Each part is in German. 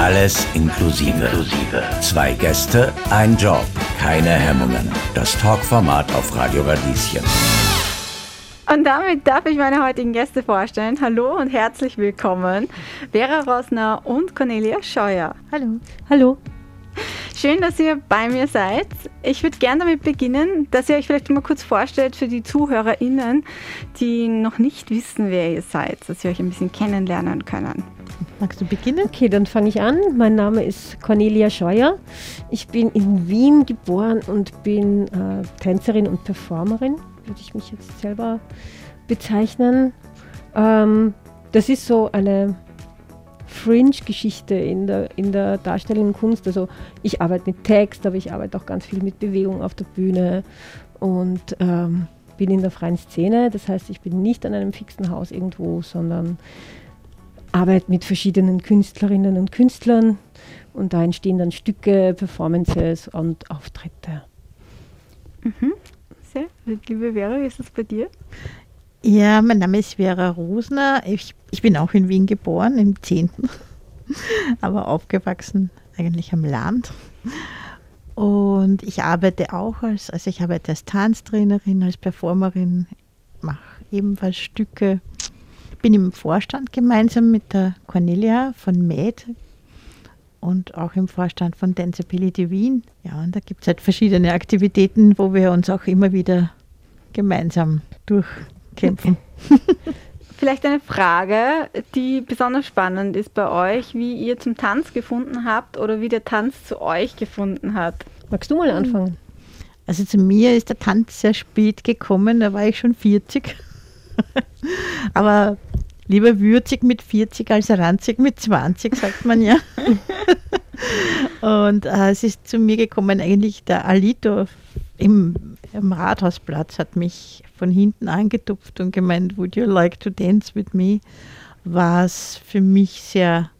Alles inklusive. Zwei Gäste, ein Job, keine Hemmungen. Das Talkformat auf Radio Radieschen. Und damit darf ich meine heutigen Gäste vorstellen. Hallo und herzlich willkommen. Vera Rosner und Cornelia Scheuer. Hallo. Hallo. Schön, dass ihr bei mir seid. Ich würde gerne damit beginnen, dass ihr euch vielleicht mal kurz vorstellt für die ZuhörerInnen, die noch nicht wissen, wer ihr seid, dass sie euch ein bisschen kennenlernen können. Magst du beginnen? Okay, dann fange ich an. Mein Name ist Cornelia Scheuer. Ich bin in Wien geboren und bin äh, Tänzerin und Performerin, würde ich mich jetzt selber bezeichnen. Ähm, das ist so eine Fringe-Geschichte in der, in der darstellenden Kunst. Also ich arbeite mit Text, aber ich arbeite auch ganz viel mit Bewegung auf der Bühne und ähm, bin in der freien Szene. Das heißt, ich bin nicht an einem fixen Haus irgendwo, sondern arbeite mit verschiedenen Künstlerinnen und Künstlern und da entstehen dann Stücke, Performances und Auftritte. Mhm. Sehr. Liebe Vera, wie ist das bei dir? Ja, mein Name ist Vera Rosner. Ich, ich bin auch in Wien geboren, im 10. aber aufgewachsen eigentlich am Land. Und ich arbeite auch als, also ich arbeite als Tanztrainerin, als Performerin, mache ebenfalls Stücke. Bin im Vorstand gemeinsam mit der Cornelia von MED und auch im Vorstand von Danceability Wien. Ja, und da gibt es halt verschiedene Aktivitäten, wo wir uns auch immer wieder gemeinsam durch kämpfen. Vielleicht eine Frage, die besonders spannend ist bei euch, wie ihr zum Tanz gefunden habt oder wie der Tanz zu euch gefunden hat. Magst du mal anfangen? Also zu mir ist der Tanz sehr spät gekommen, da war ich schon 40. Aber lieber würzig mit 40 als ranzig mit 20, sagt man ja. Und äh, es ist zu mir gekommen, eigentlich der Alito im, im Rathausplatz hat mich von hinten angetupft und gemeint, would you like to dance with me? Was für mich sehr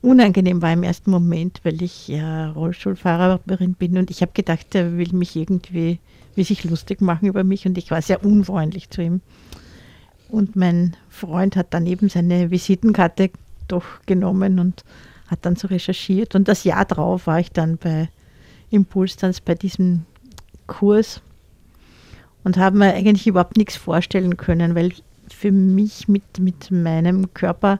unangenehm war im ersten Moment, weil ich ja Rollstuhlfahrerin bin und ich habe gedacht, er will mich irgendwie, will sich lustig machen über mich und ich war sehr unfreundlich zu ihm. Und mein Freund hat dann eben seine Visitenkarte doch genommen und hat dann so recherchiert. Und das Jahr drauf war ich dann bei Impulstanz bei diesem Kurs und habe mir eigentlich überhaupt nichts vorstellen können, weil für mich mit, mit meinem Körper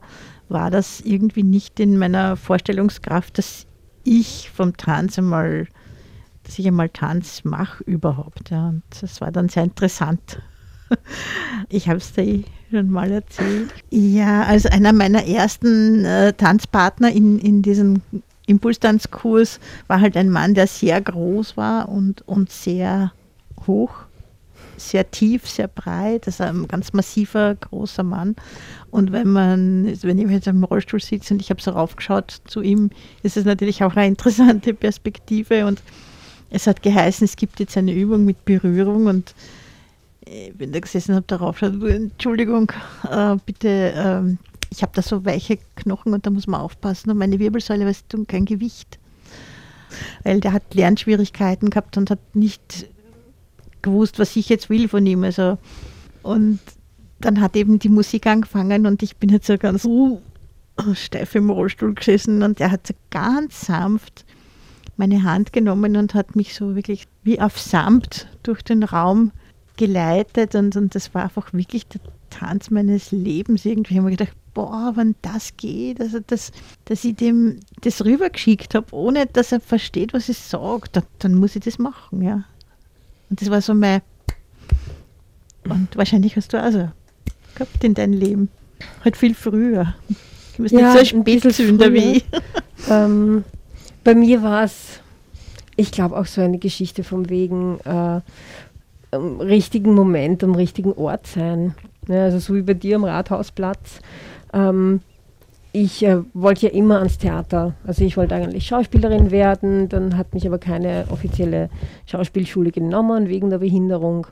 war das irgendwie nicht in meiner Vorstellungskraft, dass ich vom Tanz einmal, dass ich einmal Tanz mache überhaupt. Ja. Und das war dann sehr interessant. Ich habe es dir schon mal erzählt. Ja, als einer meiner ersten äh, Tanzpartner in, in diesem Impulstanzkurs war halt ein Mann, der sehr groß war und, und sehr hoch sehr tief, sehr breit, also ein ganz massiver, großer Mann. Und wenn man, wenn ich jetzt im Rollstuhl sitze und ich habe so raufgeschaut zu ihm, ist es natürlich auch eine interessante Perspektive. Und es hat geheißen, es gibt jetzt eine Übung mit Berührung und ich bin da gesessen und habe darauf geschaut, Entschuldigung, äh, bitte, äh, ich habe da so weiche Knochen und da muss man aufpassen und meine Wirbelsäule, weißt du, kein Gewicht. Weil der hat Lernschwierigkeiten gehabt und hat nicht gewusst, was ich jetzt will von ihm. Also, und dann hat eben die Musik angefangen und ich bin jetzt so ganz uh, steif im Rollstuhl gesessen und er hat so ganz sanft meine Hand genommen und hat mich so wirklich wie auf Samt durch den Raum geleitet und, und das war einfach wirklich der Tanz meines Lebens irgendwie. Ich habe mir gedacht, boah, wenn das geht, also das, dass ich dem das rübergeschickt habe, ohne dass er versteht, was ich sage, dann, dann muss ich das machen, ja. Und das war so mein. Und wahrscheinlich hast du also gehabt in deinem Leben. Halt viel früher. Du bist ja, nicht so ein Spätzünder wie. ähm, bei mir war es, ich glaube, auch so eine Geschichte vom wegen äh, am richtigen Moment, am richtigen Ort sein. Ja, also so wie bei dir am Rathausplatz. Ähm, ich äh, wollte ja immer ans Theater. Also ich wollte eigentlich Schauspielerin werden, dann hat mich aber keine offizielle Schauspielschule genommen wegen der Behinderung.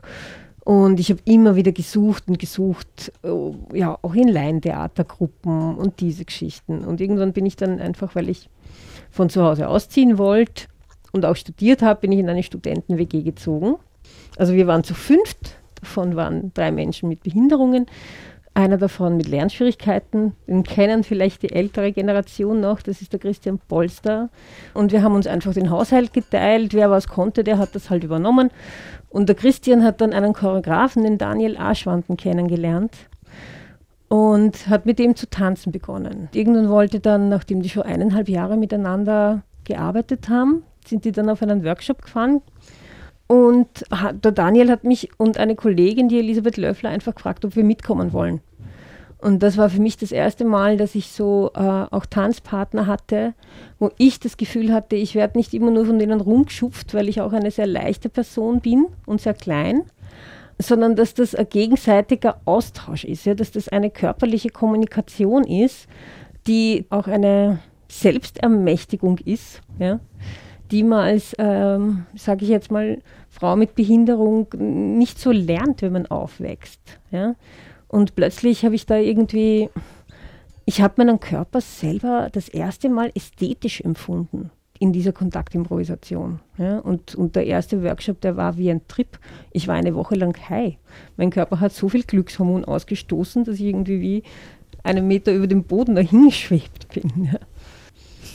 Und ich habe immer wieder gesucht und gesucht, äh, ja, auch in Laientheatergruppen und diese Geschichten. Und irgendwann bin ich dann einfach, weil ich von zu Hause ausziehen wollte und auch studiert habe, bin ich in eine Studenten-WG gezogen. Also wir waren zu fünft, davon waren drei Menschen mit Behinderungen. Einer davon mit Lernschwierigkeiten, den kennen vielleicht die ältere Generation noch, das ist der Christian Polster. Und wir haben uns einfach den Haushalt geteilt, wer was konnte, der hat das halt übernommen. Und der Christian hat dann einen Choreografen, den Daniel Aschwanden, kennengelernt und hat mit ihm zu tanzen begonnen. Irgendwann wollte dann, nachdem die schon eineinhalb Jahre miteinander gearbeitet haben, sind die dann auf einen Workshop gefahren. Und der Daniel hat mich und eine Kollegin, die Elisabeth Löffler, einfach gefragt, ob wir mitkommen wollen. Und das war für mich das erste Mal, dass ich so äh, auch Tanzpartner hatte, wo ich das Gefühl hatte, ich werde nicht immer nur von denen rumgeschupft, weil ich auch eine sehr leichte Person bin und sehr klein, sondern dass das ein gegenseitiger Austausch ist, ja, dass das eine körperliche Kommunikation ist, die auch eine Selbstermächtigung ist, ja, die man als, ähm, sage ich jetzt mal, Frau mit Behinderung nicht so lernt, wenn man aufwächst. Ja. Und plötzlich habe ich da irgendwie, ich habe meinen Körper selber das erste Mal ästhetisch empfunden in dieser Kontaktimprovisation. Ja, und, und der erste Workshop, der war wie ein Trip. Ich war eine Woche lang high. Mein Körper hat so viel Glückshormon ausgestoßen, dass ich irgendwie wie einen Meter über dem Boden dahingeschwebt bin. Ja.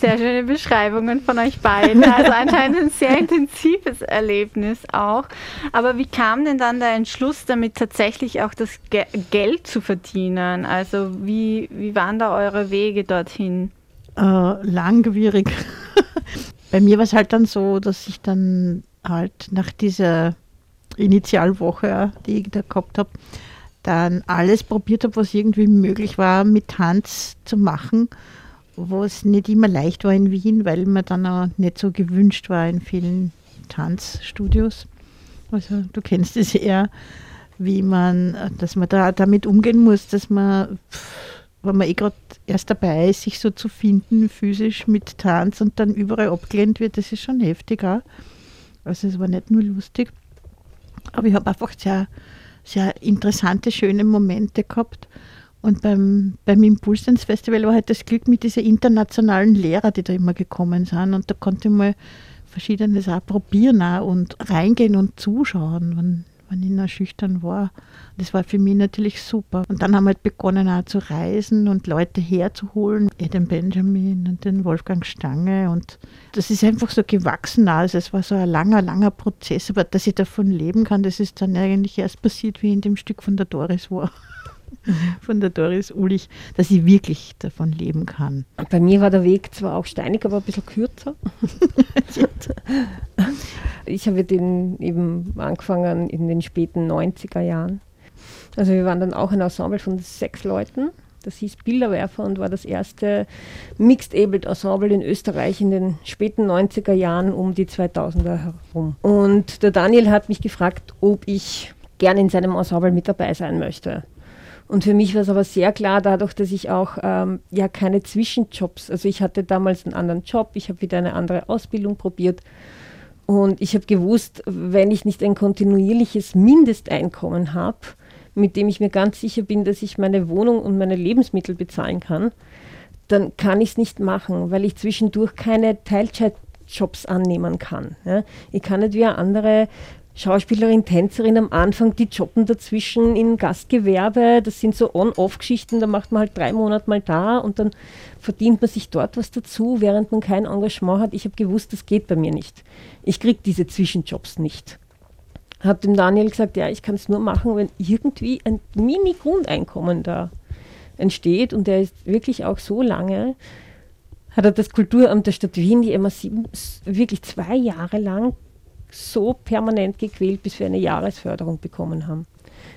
Sehr schöne Beschreibungen von euch beiden. Also anscheinend ein sehr intensives Erlebnis auch. Aber wie kam denn dann der Entschluss, damit tatsächlich auch das Ge Geld zu verdienen? Also wie, wie waren da eure Wege dorthin? Äh, langwierig. Bei mir war es halt dann so, dass ich dann halt nach dieser Initialwoche, die ich da gehabt habe, dann alles probiert habe, was irgendwie möglich war, mit Tanz zu machen, was nicht immer leicht war in Wien, weil man dann auch nicht so gewünscht war in vielen Tanzstudios. Also du kennst es eher, wie man, dass man da damit umgehen muss, dass man wenn man eh gerade erst dabei ist, sich so zu finden, physisch mit Tanz und dann überall abgelehnt wird, das ist schon heftig auch. Also es war nicht nur lustig, aber ich habe einfach sehr, sehr interessante, schöne Momente gehabt. Und beim, beim Impulsdance-Festival war halt das Glück mit diesen internationalen Lehrern, die da immer gekommen sind. Und da konnte ich mal Verschiedenes auch probieren auch und reingehen und zuschauen, wenn, wenn ich noch schüchtern war. Das war für mich natürlich super. Und dann haben wir halt begonnen auch zu reisen und Leute herzuholen. Den Benjamin und den Wolfgang Stange. Und das ist einfach so gewachsen. Also es war so ein langer, langer Prozess. Aber dass ich davon leben kann, das ist dann eigentlich erst passiert, wie in dem Stück von der Doris war. von der Doris Ulich, dass ich wirklich davon leben kann. Bei mir war der Weg zwar auch steinig, aber ein bisschen kürzer. ich habe den eben angefangen in den späten 90er Jahren. Also wir waren dann auch ein Ensemble von sechs Leuten. Das hieß Bilderwerfer und war das erste Mixed-Abled Ensemble in Österreich in den späten 90er Jahren um die 2000er herum. Und der Daniel hat mich gefragt, ob ich gerne in seinem Ensemble mit dabei sein möchte. Und für mich war es aber sehr klar, dadurch, dass ich auch ähm, ja keine Zwischenjobs, also ich hatte damals einen anderen Job, ich habe wieder eine andere Ausbildung probiert und ich habe gewusst, wenn ich nicht ein kontinuierliches Mindesteinkommen habe, mit dem ich mir ganz sicher bin, dass ich meine Wohnung und meine Lebensmittel bezahlen kann, dann kann ich es nicht machen, weil ich zwischendurch keine Teilzeitjobs annehmen kann. Ja. Ich kann nicht wie andere Schauspielerin, Tänzerin am Anfang, die jobben dazwischen in Gastgewerbe. Das sind so On-Off-Geschichten, da macht man halt drei Monate mal da und dann verdient man sich dort was dazu, während man kein Engagement hat. Ich habe gewusst, das geht bei mir nicht. Ich kriege diese Zwischenjobs nicht. Habe dem Daniel gesagt, ja, ich kann es nur machen, wenn irgendwie ein Mini-Grundeinkommen da entsteht und der ist wirklich auch so lange hat er das Kulturamt der Stadt Wien, die MA7, wirklich zwei Jahre lang so permanent gequält, bis wir eine Jahresförderung bekommen haben.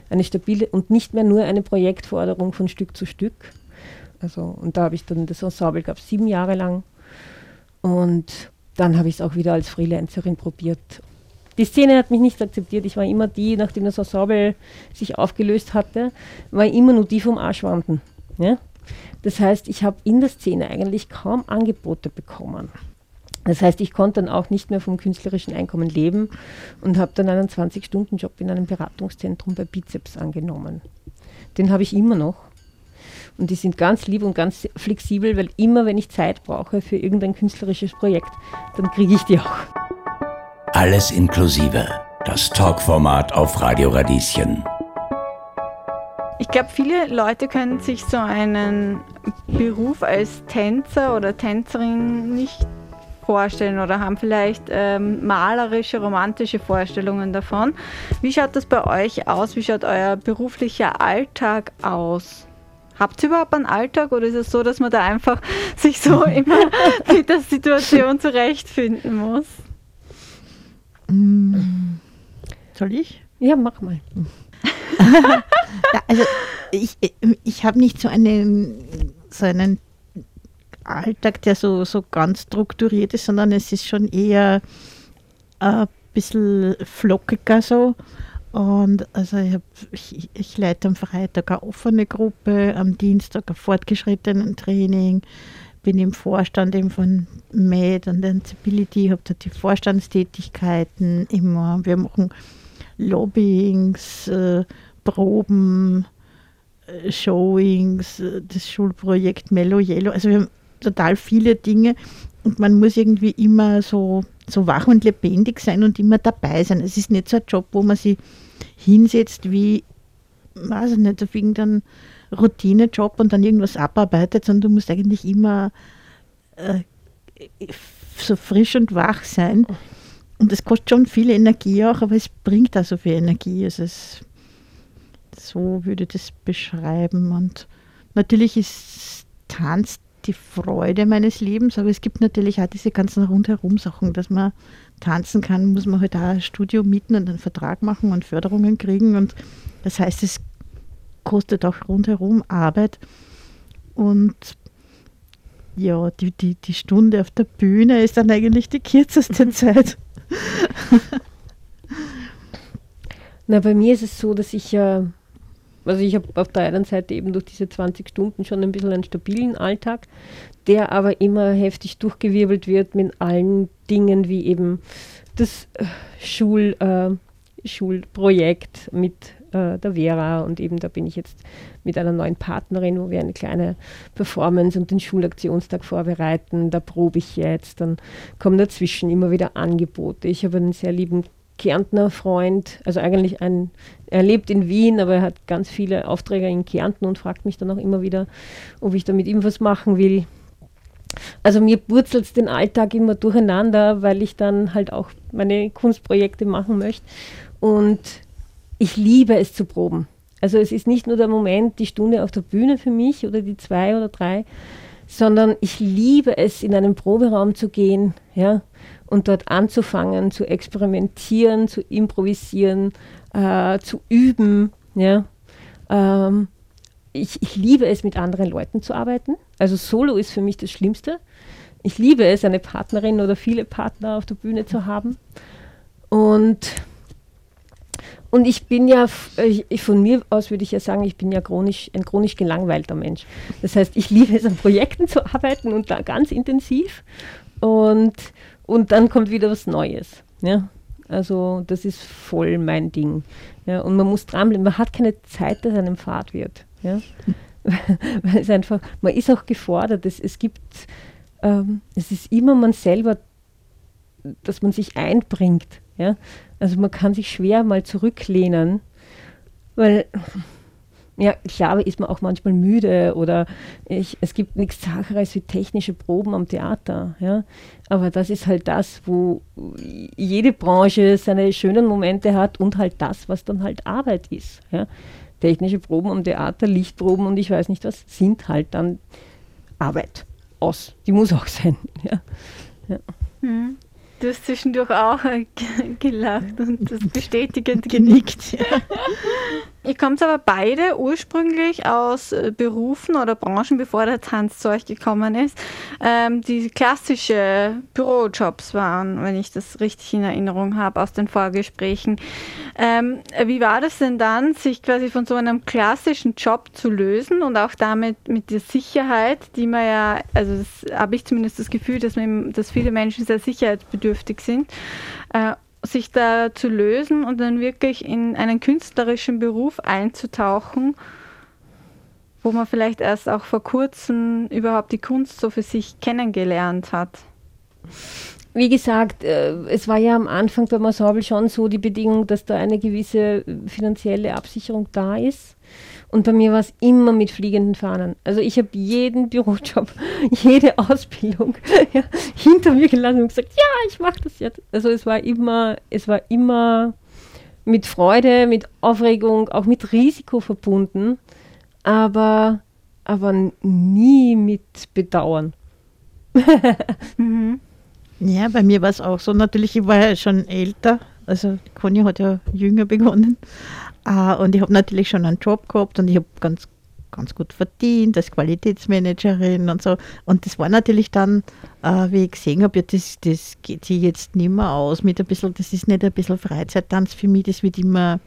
Eine stabile und nicht mehr nur eine Projektforderung von Stück zu Stück. Also, und da habe ich dann das Ensemble, gab sieben Jahre lang. Und dann habe ich es auch wieder als Freelancerin probiert. Die Szene hat mich nicht akzeptiert. Ich war immer die, nachdem das Ensemble sich aufgelöst hatte, war immer nur die vom Arschwanden. Ja? Das heißt, ich habe in der Szene eigentlich kaum Angebote bekommen. Das heißt, ich konnte dann auch nicht mehr vom künstlerischen Einkommen leben und habe dann einen 20-Stunden-Job in einem Beratungszentrum bei Bizeps angenommen. Den habe ich immer noch. Und die sind ganz lieb und ganz flexibel, weil immer, wenn ich Zeit brauche für irgendein künstlerisches Projekt, dann kriege ich die auch. Alles inklusive. Das Talkformat auf Radio Radieschen. Ich glaube, viele Leute können sich so einen Beruf als Tänzer oder Tänzerin nicht vorstellen oder haben vielleicht ähm, malerische, romantische Vorstellungen davon. Wie schaut das bei euch aus? Wie schaut euer beruflicher Alltag aus? Habt ihr überhaupt einen Alltag oder ist es so, dass man da einfach sich so immer mit der Situation zurechtfinden muss? Mm. Soll ich? Ja, mach mal. also ich, ich habe nicht so einen, so einen Alltag, der so, so ganz strukturiert ist, sondern es ist schon eher ein bisschen flockiger so. Und also ich, hab, ich, ich, leite am Freitag eine offene Gruppe, am Dienstag ein fortgeschrittenen Training, bin im Vorstand eben von MAD und Ansibility, habe da die Vorstandstätigkeiten immer. Wir machen Lobbyings, äh, Proben, äh, Showings, äh, das Schulprojekt Mellow Yellow. Also wir haben total viele Dinge und man muss irgendwie immer so, so wach und lebendig sein und immer dabei sein. Es ist nicht so ein Job, wo man sich hinsetzt wie, weiß ich nicht, auf irgendeinen Routinejob und dann irgendwas abarbeitet, sondern du musst eigentlich immer äh, so frisch und wach sein. Und es kostet schon viel Energie auch, aber es bringt auch so viel Energie. Also es, so würde ich das beschreiben. Und natürlich ist Tanz die Freude meines Lebens, aber es gibt natürlich auch diese ganzen rundherum Sachen, dass man tanzen kann, muss man halt auch ein Studio mieten und einen Vertrag machen und Förderungen kriegen und das heißt, es kostet auch rundherum Arbeit und ja, die, die, die Stunde auf der Bühne ist dann eigentlich die kürzeste Zeit. Na, bei mir ist es so, dass ich ja äh also ich habe auf der einen Seite eben durch diese 20 Stunden schon ein bisschen einen stabilen Alltag, der aber immer heftig durchgewirbelt wird mit allen Dingen wie eben das äh, Schul, äh, Schulprojekt mit äh, der Vera und eben da bin ich jetzt mit einer neuen Partnerin, wo wir eine kleine Performance und den Schulaktionstag vorbereiten. Da probe ich jetzt, dann kommen dazwischen immer wieder Angebote. Ich habe einen sehr lieben Kärntner Freund, also eigentlich ein, er lebt in Wien, aber er hat ganz viele Aufträge in Kärnten und fragt mich dann auch immer wieder, ob ich da mit ihm was machen will. Also mir purzelt es den Alltag immer durcheinander, weil ich dann halt auch meine Kunstprojekte machen möchte. Und ich liebe es zu proben. Also es ist nicht nur der Moment, die Stunde auf der Bühne für mich oder die zwei oder drei, sondern ich liebe es, in einen Proberaum zu gehen, ja, und dort anzufangen, zu experimentieren, zu improvisieren, äh, zu üben. Ja. Ähm, ich, ich liebe es, mit anderen Leuten zu arbeiten. Also Solo ist für mich das Schlimmste. Ich liebe es, eine Partnerin oder viele Partner auf der Bühne zu haben. Und, und ich bin ja, ich, von mir aus würde ich ja sagen, ich bin ja chronisch, ein chronisch gelangweilter Mensch. Das heißt, ich liebe es, an Projekten zu arbeiten und da ganz intensiv. Und, und dann kommt wieder was Neues. Ja? Also das ist voll mein Ding. Ja? Und man muss dranbleiben. Man hat keine Zeit, dass einem Fahrt wird. Ja? Weil es einfach, man ist auch gefordert. Es, es gibt, ähm, es ist immer man selber, dass man sich einbringt. Ja? Also man kann sich schwer mal zurücklehnen, weil ja, klar ist man auch manchmal müde oder ich, es gibt nichts Sacheres wie technische Proben am Theater. Ja? Aber das ist halt das, wo jede Branche seine schönen Momente hat und halt das, was dann halt Arbeit ist. Ja? Technische Proben am Theater, Lichtproben und ich weiß nicht was, sind halt dann Arbeit. Aus. Die muss auch sein. Ja. ja. Hm. Du hast zwischendurch auch gelacht und das bestätigend genickt. Ja. Ihr kommt aber beide ursprünglich aus äh, Berufen oder Branchen, bevor der Tanz zu euch gekommen ist, ähm, die klassische Bürojobs waren, wenn ich das richtig in Erinnerung habe aus den Vorgesprächen. Ähm, wie war das denn dann, sich quasi von so einem klassischen Job zu lösen und auch damit mit der Sicherheit, die man ja, also habe ich zumindest das Gefühl, dass, man, dass viele Menschen sehr sicherheitsbedürftig sind. Äh, sich da zu lösen und dann wirklich in einen künstlerischen Beruf einzutauchen, wo man vielleicht erst auch vor kurzem überhaupt die Kunst so für sich kennengelernt hat. Wie gesagt, äh, es war ja am Anfang bei Ensemble schon so die Bedingung, dass da eine gewisse finanzielle Absicherung da ist. Und bei mir war es immer mit fliegenden Fahnen. Also ich habe jeden Bürojob, jede Ausbildung ja, hinter mir gelassen und gesagt, ja, ich mache das jetzt. Also es war immer, es war immer mit Freude, mit Aufregung, auch mit Risiko verbunden, aber, aber nie mit Bedauern. mhm. Ja, bei mir war es auch so. Natürlich, ich war ja schon älter. Also Conny hat ja jünger begonnen. Uh, und ich habe natürlich schon einen Job gehabt und ich habe ganz, ganz gut verdient als Qualitätsmanagerin und so. Und das war natürlich dann, uh, wie ich gesehen habe, ja, das, das geht sich jetzt nicht mehr aus mit ein bisschen, das ist nicht ein bisschen Freizeittanz für mich, das wird immer,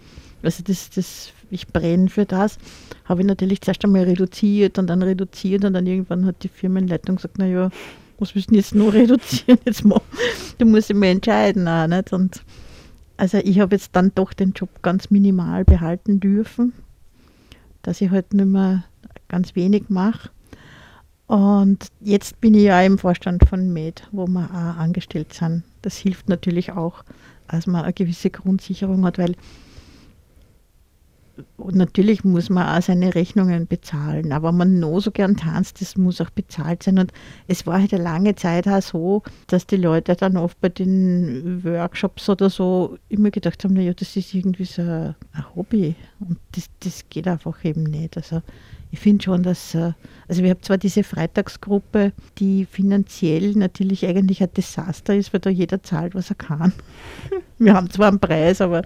also das, das, ich brenne für das, habe ich natürlich zuerst einmal reduziert und dann reduziert und dann irgendwann hat die Firmenleitung gesagt, naja, was müssen jetzt nur reduzieren? Jetzt mal, du musst immer entscheiden auch, nicht? Und also ich habe jetzt dann doch den Job ganz minimal behalten dürfen, dass ich halt nicht mehr ganz wenig mache. Und jetzt bin ich ja im Vorstand von MED, wo wir auch angestellt sind. Das hilft natürlich auch, dass man eine gewisse Grundsicherung hat, weil natürlich muss man auch seine Rechnungen bezahlen, aber man noch so gern tanzt, das muss auch bezahlt sein. Und es war halt eine lange Zeit auch so, dass die Leute dann oft bei den Workshops oder so immer gedacht haben, naja, das ist irgendwie so ein Hobby. Und das, das geht einfach eben nicht. Also ich finde schon, dass, äh, also wir haben zwar diese Freitagsgruppe, die finanziell natürlich eigentlich ein Desaster ist, weil da jeder zahlt, was er kann. Wir haben zwar einen Preis, aber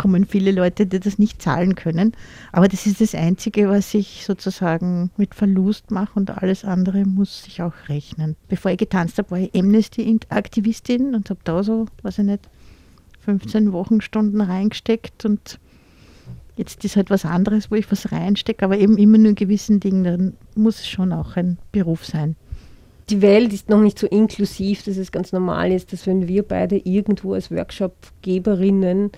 kommen viele Leute, die das nicht zahlen können. Aber das ist das Einzige, was ich sozusagen mit Verlust mache und alles andere muss sich auch rechnen. Bevor ich getanzt habe, war ich Amnesty-Aktivistin und habe da so, weiß ich nicht, 15 Wochenstunden reingesteckt und jetzt ist halt was anderes, wo ich was reinstecke, aber eben immer nur in gewissen Dingen, dann muss es schon auch ein Beruf sein die Welt ist noch nicht so inklusiv, dass es ganz normal ist, dass wenn wir beide irgendwo als Workshopgeberinnen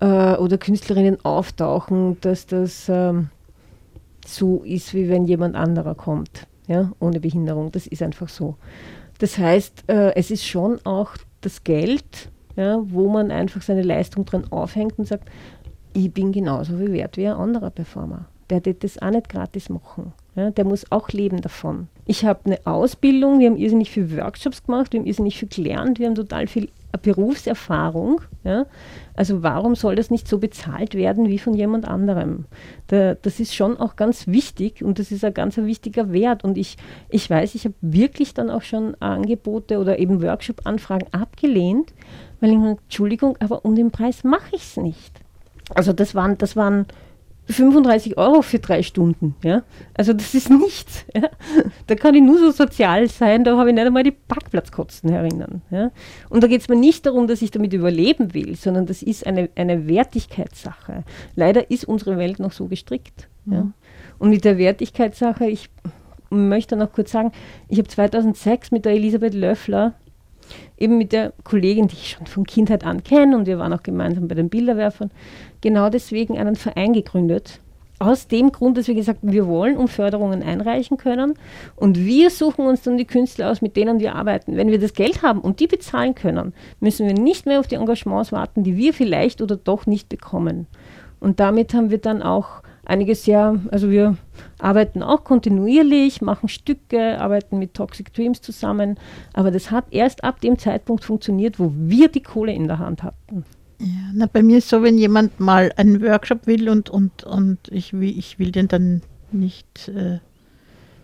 äh, oder Künstlerinnen auftauchen, dass das ähm, so ist, wie wenn jemand anderer kommt, ja, ohne Behinderung. Das ist einfach so. Das heißt, äh, es ist schon auch das Geld, ja, wo man einfach seine Leistung dran aufhängt und sagt, ich bin genauso viel wert wie ein anderer Performer. Der wird das auch nicht gratis machen. Ja, der muss auch leben davon. Ich habe eine Ausbildung, wir haben irrsinnig viele Workshops gemacht, wir haben irrsinnig viel gelernt, wir haben total viel Berufserfahrung. Ja? Also warum soll das nicht so bezahlt werden wie von jemand anderem? Da, das ist schon auch ganz wichtig und das ist ein ganz wichtiger Wert. Und ich, ich weiß, ich habe wirklich dann auch schon Angebote oder eben Workshop-Anfragen abgelehnt, weil ich meine, Entschuldigung, aber um den Preis mache ich es nicht. Also das waren, das waren 35 Euro für drei Stunden. Ja? Also das ist nichts. Ja? Da kann ich nur so sozial sein, da habe ich nicht einmal die Parkplatzkosten erinnern. Ja? Und da geht es mir nicht darum, dass ich damit überleben will, sondern das ist eine, eine Wertigkeitssache. Leider ist unsere Welt noch so gestrickt. Mhm. Ja? Und mit der Wertigkeitssache, ich möchte noch kurz sagen, ich habe 2006 mit der Elisabeth Löffler eben mit der Kollegin, die ich schon von Kindheit an kenne und wir waren auch gemeinsam bei den Bilderwerfern, genau deswegen einen Verein gegründet. Aus dem Grund, dass wir gesagt haben, wir wollen um Förderungen einreichen können und wir suchen uns dann die Künstler aus, mit denen wir arbeiten. Wenn wir das Geld haben und die bezahlen können, müssen wir nicht mehr auf die Engagements warten, die wir vielleicht oder doch nicht bekommen. Und damit haben wir dann auch einiges ja, also wir arbeiten auch kontinuierlich, machen Stücke, arbeiten mit Toxic Dreams zusammen, aber das hat erst ab dem Zeitpunkt funktioniert, wo wir die Kohle in der Hand hatten. Ja, na, bei mir ist so, wenn jemand mal einen Workshop will und, und, und ich, will, ich will den dann nicht äh,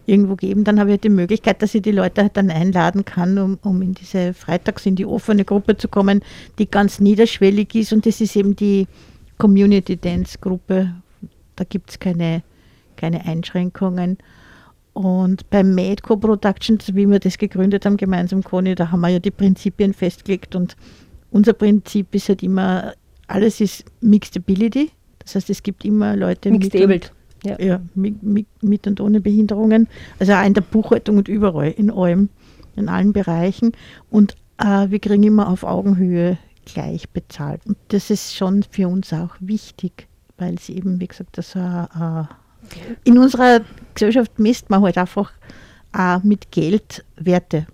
irgendwo geben, dann habe ich halt die Möglichkeit, dass ich die Leute halt dann einladen kann, um, um in diese Freitags in die offene Gruppe zu kommen, die ganz niederschwellig ist und das ist eben die Community Dance Gruppe da gibt es keine, keine Einschränkungen. Und beim Medco Productions, wie wir das gegründet haben, gemeinsam Conny, da haben wir ja die Prinzipien festgelegt und unser Prinzip ist halt immer, alles ist Mixed Ability. Das heißt, es gibt immer Leute Mixed mit, und, ja. Ja, mit, mit, mit, und ohne Behinderungen. Also auch in der Buchhaltung und überall, in allem, in allen Bereichen. Und äh, wir kriegen immer auf Augenhöhe gleich bezahlt. Und das ist schon für uns auch wichtig weil sie eben, wie gesagt, das äh, in unserer Gesellschaft misst man halt einfach äh, mit Geld Werte.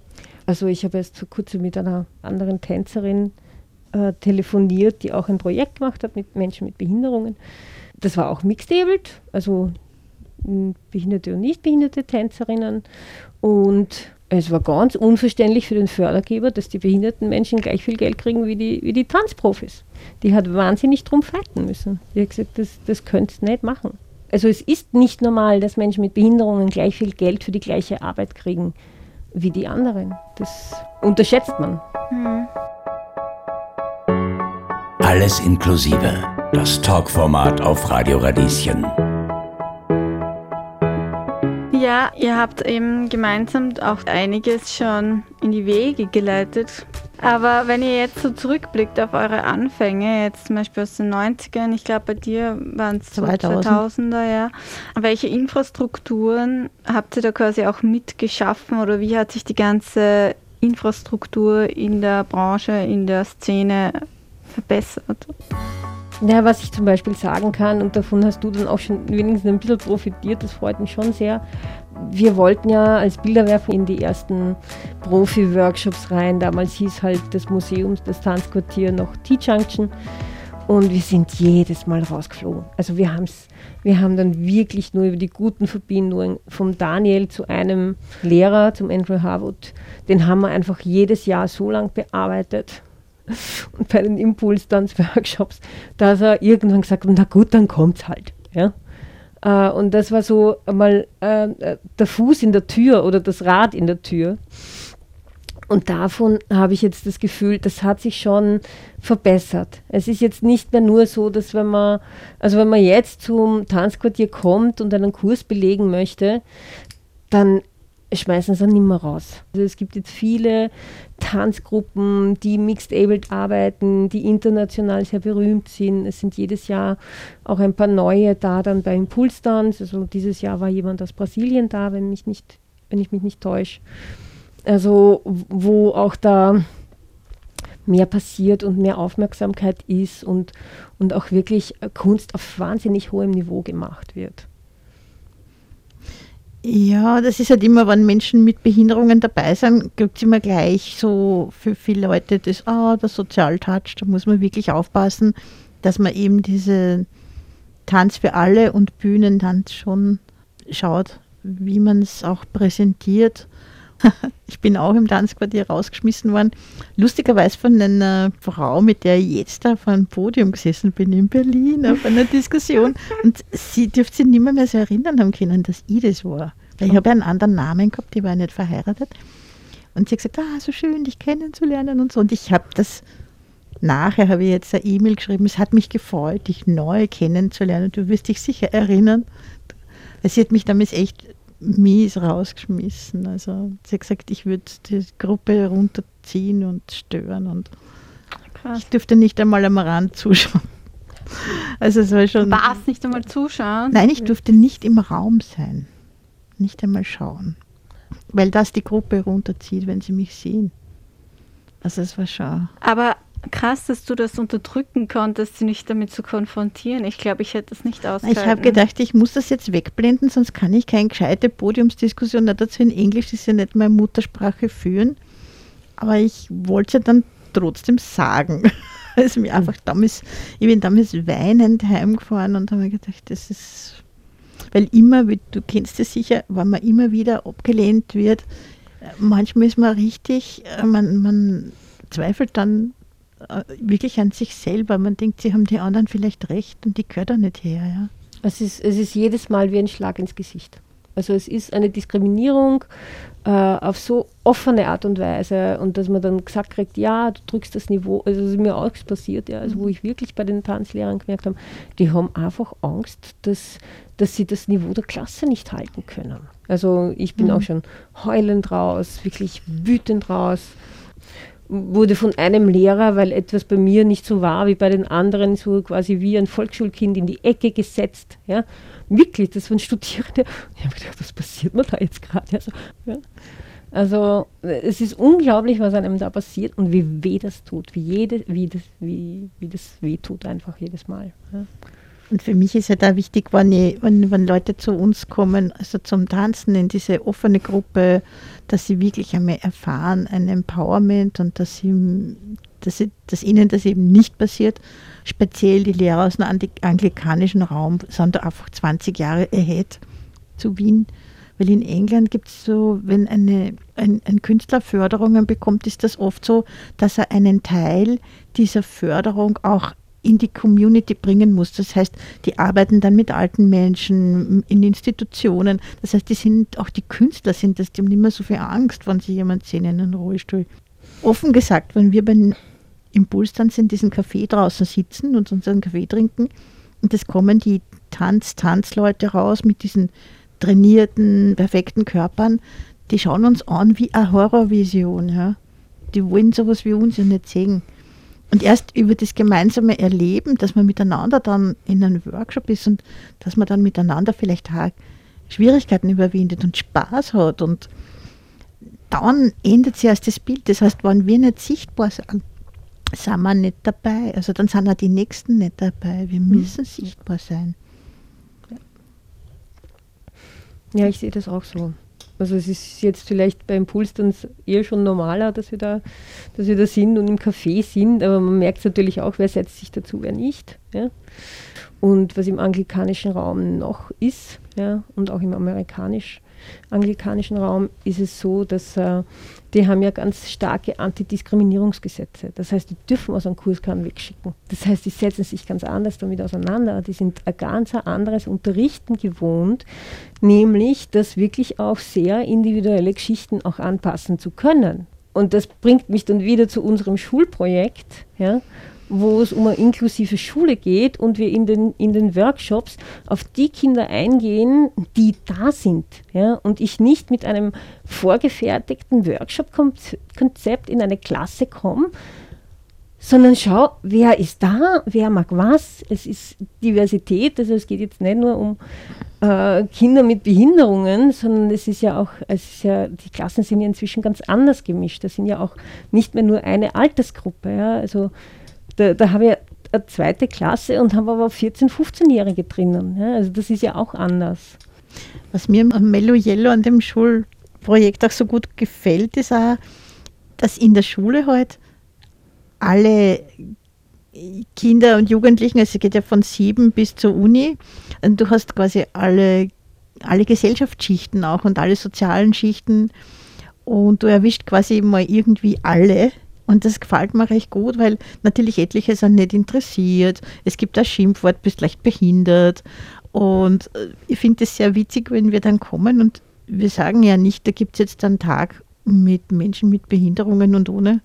Also ich habe erst vor kurzem mit einer anderen Tänzerin äh, telefoniert, die auch ein Projekt gemacht hat mit Menschen mit Behinderungen. das war auch mixed-abled, also behinderte und nicht behinderte Tänzerinnen. Und es war ganz unverständlich für den Fördergeber, dass die behinderten Menschen gleich viel Geld kriegen wie die, wie die Tanzprofis. Die hat wahnsinnig drum fighten müssen. Die hat gesagt, das, das könnt ihr nicht machen. Also es ist nicht normal, dass Menschen mit Behinderungen gleich viel Geld für die gleiche Arbeit kriegen wie die anderen. Das unterschätzt man. Mhm. Alles inklusive. Das Talkformat auf Radio Radieschen. Ja, ihr habt eben gemeinsam auch einiges schon in die Wege geleitet. Aber wenn ihr jetzt so zurückblickt auf eure Anfänge, jetzt zum Beispiel aus den 90ern, ich glaube bei dir waren es 2000er, ja. Welche Infrastrukturen habt ihr da quasi auch mitgeschaffen oder wie hat sich die ganze Infrastruktur in der Branche, in der Szene verbessert? Ja, was ich zum Beispiel sagen kann, und davon hast du dann auch schon wenigstens ein bisschen profitiert, das freut mich schon sehr. Wir wollten ja als Bilderwerfer in die ersten Profi-Workshops rein. Damals hieß halt das Museum, das Tanzquartier noch T-Junction. Und wir sind jedes Mal rausgeflogen. Also wir, haben's, wir haben dann wirklich nur über die guten Verbindungen vom Daniel zu einem Lehrer, zum Andrew Harwood, den haben wir einfach jedes Jahr so lang bearbeitet und bei den Impuls-Tanz-Workshops, dass er irgendwann gesagt hat, na gut, dann kommt's halt. Ja? Äh, und das war so einmal äh, der Fuß in der Tür oder das Rad in der Tür. Und davon habe ich jetzt das Gefühl, das hat sich schon verbessert. Es ist jetzt nicht mehr nur so, dass wenn man, also wenn man jetzt zum Tanzquartier kommt und einen Kurs belegen möchte, dann schmeißen sie nicht mehr raus. Also es gibt jetzt viele Tanzgruppen, die mixed-abled arbeiten, die international sehr berühmt sind. Es sind jedes Jahr auch ein paar neue da dann bei Impulstanz. Also dieses Jahr war jemand aus Brasilien da, wenn, mich nicht, wenn ich mich nicht täusche. Also wo auch da mehr passiert und mehr Aufmerksamkeit ist und, und auch wirklich Kunst auf wahnsinnig hohem Niveau gemacht wird. Ja, das ist halt immer, wenn Menschen mit Behinderungen dabei sind, gibt es immer gleich so für viele Leute das, ah, der Sozialtouch, da muss man wirklich aufpassen, dass man eben diese Tanz für alle und Bühnentanz schon schaut, wie man es auch präsentiert. ich bin auch im Tanzquartier rausgeschmissen worden. Lustigerweise von einer Frau, mit der ich jetzt da vor einem Podium gesessen bin in Berlin auf einer Diskussion. Und sie dürfte sich nicht mehr, mehr so erinnern haben können, dass ich das war. Weil ich habe ja einen anderen Namen gehabt, die war nicht verheiratet. Und sie hat gesagt, ah, so schön, dich kennenzulernen und so. Und ich habe das, nachher habe ich jetzt eine E-Mail geschrieben, es hat mich gefreut, dich neu kennenzulernen. Du wirst dich sicher erinnern. Sie hat mich damals echt mies rausgeschmissen. Also sie hat gesagt, ich würde die Gruppe runterziehen und stören und Krass. ich durfte nicht einmal am Rand zuschauen. Also es war schon. Du darfst nicht einmal zuschauen? Nein, ich durfte nicht im Raum sein. Nicht einmal schauen. Weil das die Gruppe runterzieht, wenn sie mich sehen. Also es war schon. Aber krass, dass du das unterdrücken konntest, sie nicht damit zu konfrontieren. Ich glaube, ich hätte das nicht ausgehalten. Ich habe gedacht, ich muss das jetzt wegblenden, sonst kann ich keine gescheite Podiumsdiskussion dazu in Englisch, das ist ja nicht meine Muttersprache, führen. Aber ich wollte es ja dann trotzdem sagen. Also mir einfach damals, ich bin damals weinend heimgefahren und habe mir gedacht, das ist, weil immer, du kennst es sicher, wenn man immer wieder abgelehnt wird, manchmal ist man richtig, man, man zweifelt dann äh, wirklich an sich selber. Man denkt, sie haben die anderen vielleicht recht und die gehört da nicht her. Ja. Es, ist, es ist jedes Mal wie ein Schlag ins Gesicht. Also es ist eine Diskriminierung äh, auf so offene Art und Weise und dass man dann gesagt kriegt, ja, du drückst das Niveau, also es ist mir auch passiert, ja, also wo ich wirklich bei den Tanzlehrern gemerkt habe, die haben einfach Angst, dass, dass sie das Niveau der Klasse nicht halten können. Also ich bin mhm. auch schon heulend raus, wirklich wütend raus wurde von einem Lehrer, weil etwas bei mir nicht so war wie bei den anderen, so quasi wie ein Volksschulkind in die Ecke gesetzt. Ja. Wirklich, das waren Studierende. Ich habe gedacht, was passiert mir da jetzt gerade? Also, ja. also, es ist unglaublich, was einem da passiert und wie weh das tut, wie, jede, wie, das, wie, wie das weh tut einfach jedes Mal. Ja. Und für mich ist ja da wichtig, wenn, ich, wenn, wenn Leute zu uns kommen, also zum Tanzen in diese offene Gruppe, dass sie wirklich einmal erfahren, ein Empowerment und dass sie dass, sie, dass ihnen das eben nicht passiert. Speziell die Lehrer aus dem anglikanischen Raum sind da einfach 20 Jahre ahead zu Wien. Weil in England gibt es so, wenn eine, ein, ein Künstler Förderungen bekommt, ist das oft so, dass er einen Teil dieser Förderung auch in die Community bringen muss. Das heißt, die arbeiten dann mit alten Menschen in Institutionen. Das heißt, die sind auch die Künstler sind das, die haben nicht mehr so viel Angst, wenn sie jemand sehen in einem Rollstuhl. Offen gesagt, wenn wir beim Impuls dann in diesem Café draußen sitzen und unseren Kaffee trinken und es kommen die Tanz-Tanzleute raus mit diesen trainierten, perfekten Körpern, die schauen uns an wie eine Horrorvision. Ja. Die wollen sowas wie uns ja nicht sehen. Und erst über das gemeinsame Erleben, dass man miteinander dann in einem Workshop ist und dass man dann miteinander vielleicht auch Schwierigkeiten überwindet und Spaß hat und dann ändert sich erst das Bild. Das heißt, wenn wir nicht sichtbar sind, sind wir nicht dabei. Also dann sind auch die Nächsten nicht dabei. Wir hm. müssen mhm. sichtbar sein. Ja, ich sehe das auch so. Also es ist jetzt vielleicht beim Puls dann eher schon normaler, dass wir da, dass wir da sind und im Café sind, aber man merkt natürlich auch, wer setzt sich dazu, wer nicht. Ja. Und was im anglikanischen Raum noch ist, ja, und auch im amerikanisch anglikanischen Raum ist es so, dass äh, die haben ja ganz starke Antidiskriminierungsgesetze. Das heißt, die dürfen aus einem Kurs keinen wegschicken. Das heißt, die setzen sich ganz anders damit auseinander. Die sind ein ganz anderes Unterrichten gewohnt, nämlich das wirklich auch sehr individuelle Geschichten auch anpassen zu können. Und das bringt mich dann wieder zu unserem Schulprojekt, ja, wo es um eine inklusive Schule geht und wir in den, in den Workshops auf die Kinder eingehen, die da sind. Ja, und ich nicht mit einem vorgefertigten Workshop-Konzept in eine Klasse komme, sondern schau, wer ist da, wer mag was. Es ist Diversität, also es geht jetzt nicht nur um äh, Kinder mit Behinderungen, sondern es ist ja auch, es ist ja, die Klassen sind ja inzwischen ganz anders gemischt. Das sind ja auch nicht mehr nur eine Altersgruppe. Ja, also da, da habe ich eine zweite Klasse und habe aber 14-, 15-Jährige drinnen. Ja? Also das ist ja auch anders. Was mir am Mello Yellow an dem Schulprojekt auch so gut gefällt, ist auch, dass in der Schule halt alle Kinder und Jugendlichen, also es geht ja von sieben bis zur Uni, und du hast quasi alle, alle Gesellschaftsschichten auch und alle sozialen Schichten und du erwischt quasi mal irgendwie alle und das gefällt mir recht gut, weil natürlich etliche sind nicht interessiert. Es gibt ein Schimpfwort, bist leicht behindert. Und äh, ich finde es sehr witzig, wenn wir dann kommen und wir sagen ja nicht, da gibt es jetzt einen Tag mit Menschen mit Behinderungen und ohne,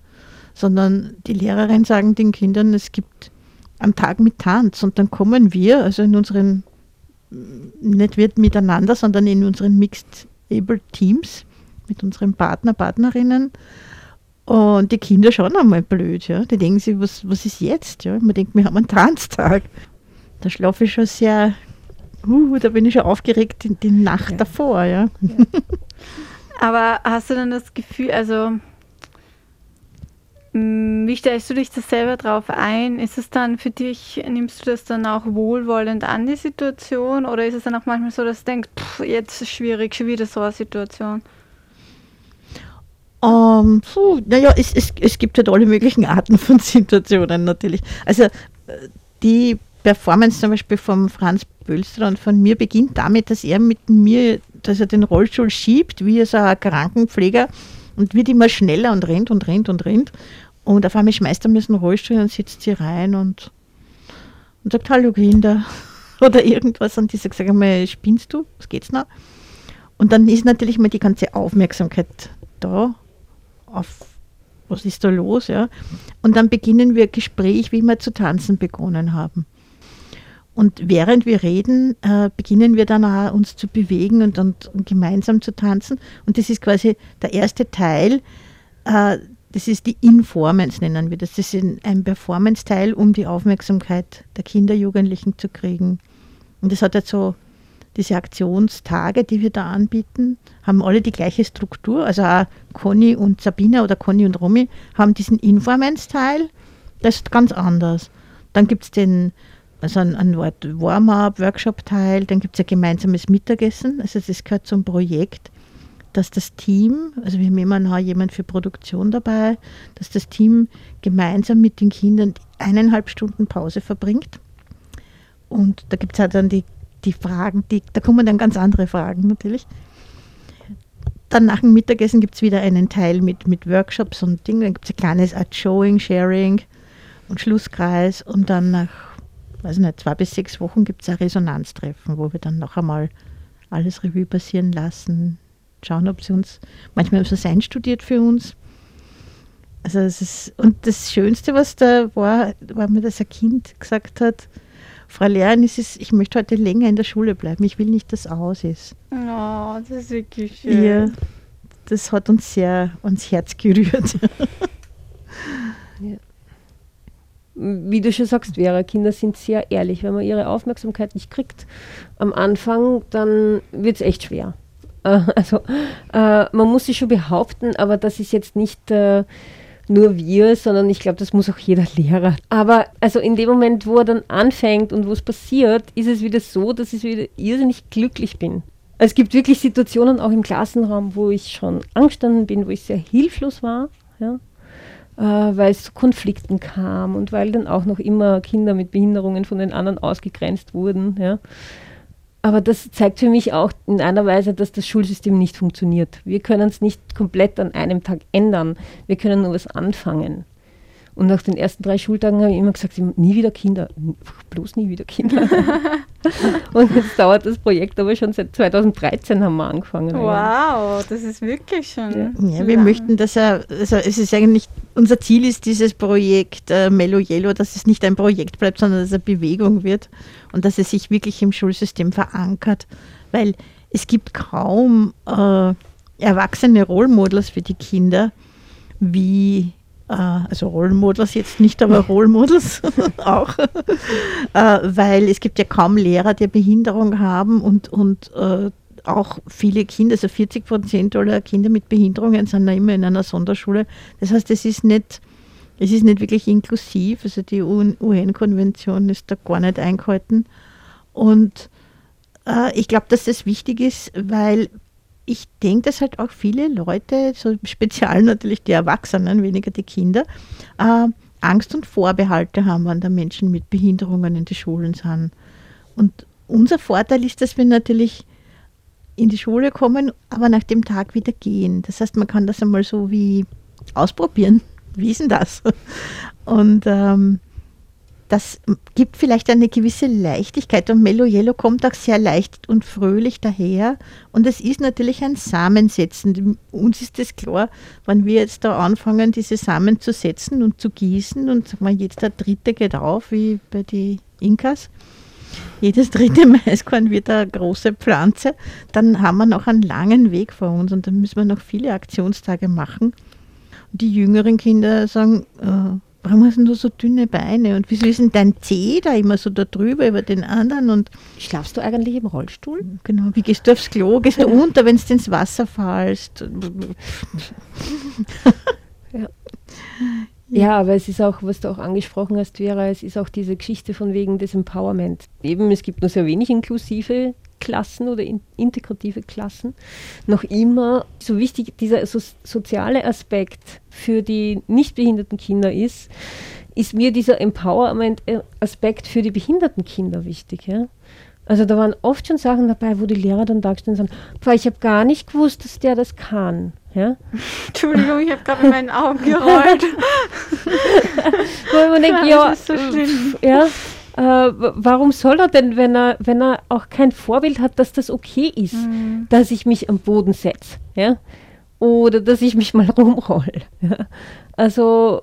sondern die Lehrerinnen sagen den Kindern, es gibt einen Tag mit Tanz und dann kommen wir, also in unseren, nicht wird miteinander, sondern in unseren Mixed Able Teams mit unseren Partner, Partnerinnen und die Kinder schauen einmal blöd, ja. Die denken sich, was, was ist jetzt? Ja? Man denkt, wir haben einen Tanztag. Da schlafe ich schon sehr, uh, da bin ich schon aufgeregt die, die Nacht ja. davor, ja. ja. Aber hast du dann das Gefühl, also mm, wie stellst du dich das selber drauf ein? Ist es dann für dich, nimmst du das dann auch wohlwollend an, die Situation? Oder ist es dann auch manchmal so, dass du denkst, pff, jetzt ist es schwierig, schon wieder so eine Situation? Ähm, puh, naja, es, es, es gibt halt alle möglichen Arten von Situationen natürlich. Also äh, die Performance zum Beispiel von Franz Bölster und von mir beginnt damit, dass er mit mir, dass er den Rollstuhl schiebt, wie so ein Krankenpfleger und wird immer schneller und rennt und rennt und rennt. Und auf einmal schmeißt er mir einen Rollstuhl und sitzt sie rein und, und sagt, hallo Kinder oder irgendwas. Und ich sage, sag mal, spinnst du? Was geht's noch? Und dann ist natürlich mal die ganze Aufmerksamkeit da auf was ist da los, ja. Und dann beginnen wir Gespräch, wie wir zu tanzen begonnen haben. Und während wir reden, äh, beginnen wir dann auch uns zu bewegen und, und, und, gemeinsam zu tanzen. Und das ist quasi der erste Teil. Äh, das ist die Informance, nennen wir das. Das ist ein Performance-Teil, um die Aufmerksamkeit der Kinder, Jugendlichen zu kriegen. Und das hat jetzt so diese Aktionstage, die wir da anbieten, haben alle die gleiche Struktur. Also auch Conny und Sabina oder Conny und Romy haben diesen Informance-Teil. Das ist ganz anders. Dann gibt es den, also ein, ein Warm-up, Workshop-Teil, dann gibt es ein gemeinsames Mittagessen. Also das gehört zum Projekt. dass das Team, also wir haben immer noch jemand für Produktion dabei, dass das Team gemeinsam mit den Kindern eineinhalb Stunden Pause verbringt. Und da gibt es halt dann die, die Fragen, die, da kommen dann ganz andere Fragen natürlich. Dann nach dem Mittagessen gibt es wieder einen Teil mit, mit Workshops und Dingen. Dann gibt es ein kleines Art Showing, Sharing und Schlusskreis. Und dann nach, weiß nicht, zwei bis sechs Wochen gibt es ein Resonanztreffen, wo wir dann noch einmal alles Revue passieren lassen, schauen, ob sie uns, manchmal haben sie es einstudiert für uns. Also es ist, und das Schönste, was da war, war mir, dass ein Kind gesagt hat, Frau Lehrerin, ist ich möchte heute länger in der Schule bleiben. Ich will nicht, dass aus ist. Oh, das ist wirklich schön. Ja, das hat uns sehr ans Herz gerührt. ja. Wie du schon sagst, Vera, Kinder sind sehr ehrlich. Wenn man ihre Aufmerksamkeit nicht kriegt am Anfang, dann wird es echt schwer. also äh, man muss sich schon behaupten, aber das ist jetzt nicht äh, nur wir, sondern ich glaube, das muss auch jeder Lehrer. Aber also in dem Moment, wo er dann anfängt und wo es passiert, ist es wieder so, dass ich wieder irrsinnig glücklich bin. Es gibt wirklich Situationen auch im Klassenraum, wo ich schon angestanden bin, wo ich sehr hilflos war, ja, äh, weil es zu Konflikten kam und weil dann auch noch immer Kinder mit Behinderungen von den anderen ausgegrenzt wurden. Ja. Aber das zeigt für mich auch in einer Weise, dass das Schulsystem nicht funktioniert. Wir können es nicht komplett an einem Tag ändern. Wir können nur was anfangen. Und nach den ersten drei Schultagen habe ich immer gesagt, nie wieder Kinder, bloß nie wieder Kinder. und jetzt dauert das Projekt aber schon seit 2013 haben wir angefangen. Wow, das ist wirklich schon. Ja, ja wir möchten, dass er, also es ist eigentlich, unser Ziel ist dieses Projekt äh, Mello Yellow, dass es nicht ein Projekt bleibt, sondern dass es eine Bewegung wird und dass es sich wirklich im Schulsystem verankert, weil es gibt kaum äh, erwachsene Rollmodels für die Kinder, wie äh, also Rollmodels jetzt nicht, aber Rollmodels auch, äh, weil es gibt ja kaum Lehrer, die Behinderung haben und, und äh, auch viele Kinder, also 40 Prozent aller Kinder mit Behinderungen sind da immer in einer Sonderschule. Das heißt, es ist nicht, es ist nicht wirklich inklusiv, also die UN-Konvention ist da gar nicht eingehalten. Und ich glaube, dass das wichtig ist, weil ich denke, dass halt auch viele Leute, so speziell natürlich die Erwachsenen, weniger die Kinder, äh, Angst und Vorbehalte haben, wenn da Menschen mit Behinderungen in die Schulen sind. Und unser Vorteil ist, dass wir natürlich in die Schule kommen, aber nach dem Tag wieder gehen. Das heißt, man kann das einmal so wie ausprobieren. Wie ist denn das? Und ähm, das gibt vielleicht eine gewisse Leichtigkeit und Mellow Yellow kommt auch sehr leicht und fröhlich daher und es ist natürlich ein Samensetzen. Uns ist es klar, wenn wir jetzt da anfangen, diese Samen zu setzen und zu gießen und sagen wir, jetzt der dritte geht auf, wie bei den Inkas, jedes dritte Maiskorn wird eine große Pflanze, dann haben wir noch einen langen Weg vor uns und dann müssen wir noch viele Aktionstage machen. Die jüngeren Kinder sagen, äh, warum hast du so dünne Beine und wieso ist denn dein Zeh da immer so da drüber über den anderen und schlafst du eigentlich im Rollstuhl? Genau, wie gehst du aufs Klo? Gehst du unter, wenn du ins Wasser fallst? ja. Ja, aber es ist auch, was du auch angesprochen hast, Vera, es ist auch diese Geschichte von wegen des Empowerment. Eben, es gibt nur sehr wenig inklusive Klassen oder in, integrative Klassen. Noch immer so wichtig dieser so, soziale Aspekt für die nicht behinderten Kinder ist, ist mir dieser Empowerment-Aspekt für die behinderten Kinder wichtig. Ja? Also da waren oft schon Sachen dabei, wo die Lehrer dann da stehen und sagen, ich habe gar nicht gewusst, dass der das kann. Ja? Entschuldigung, ich habe gerade mit meinen Augen gerollt. wo man denkt, ja, so ja äh, warum soll er denn, wenn er, wenn er auch kein Vorbild hat, dass das okay ist, mhm. dass ich mich am Boden setze? Ja? Oder dass ich mich mal rumrolle. Ja? Also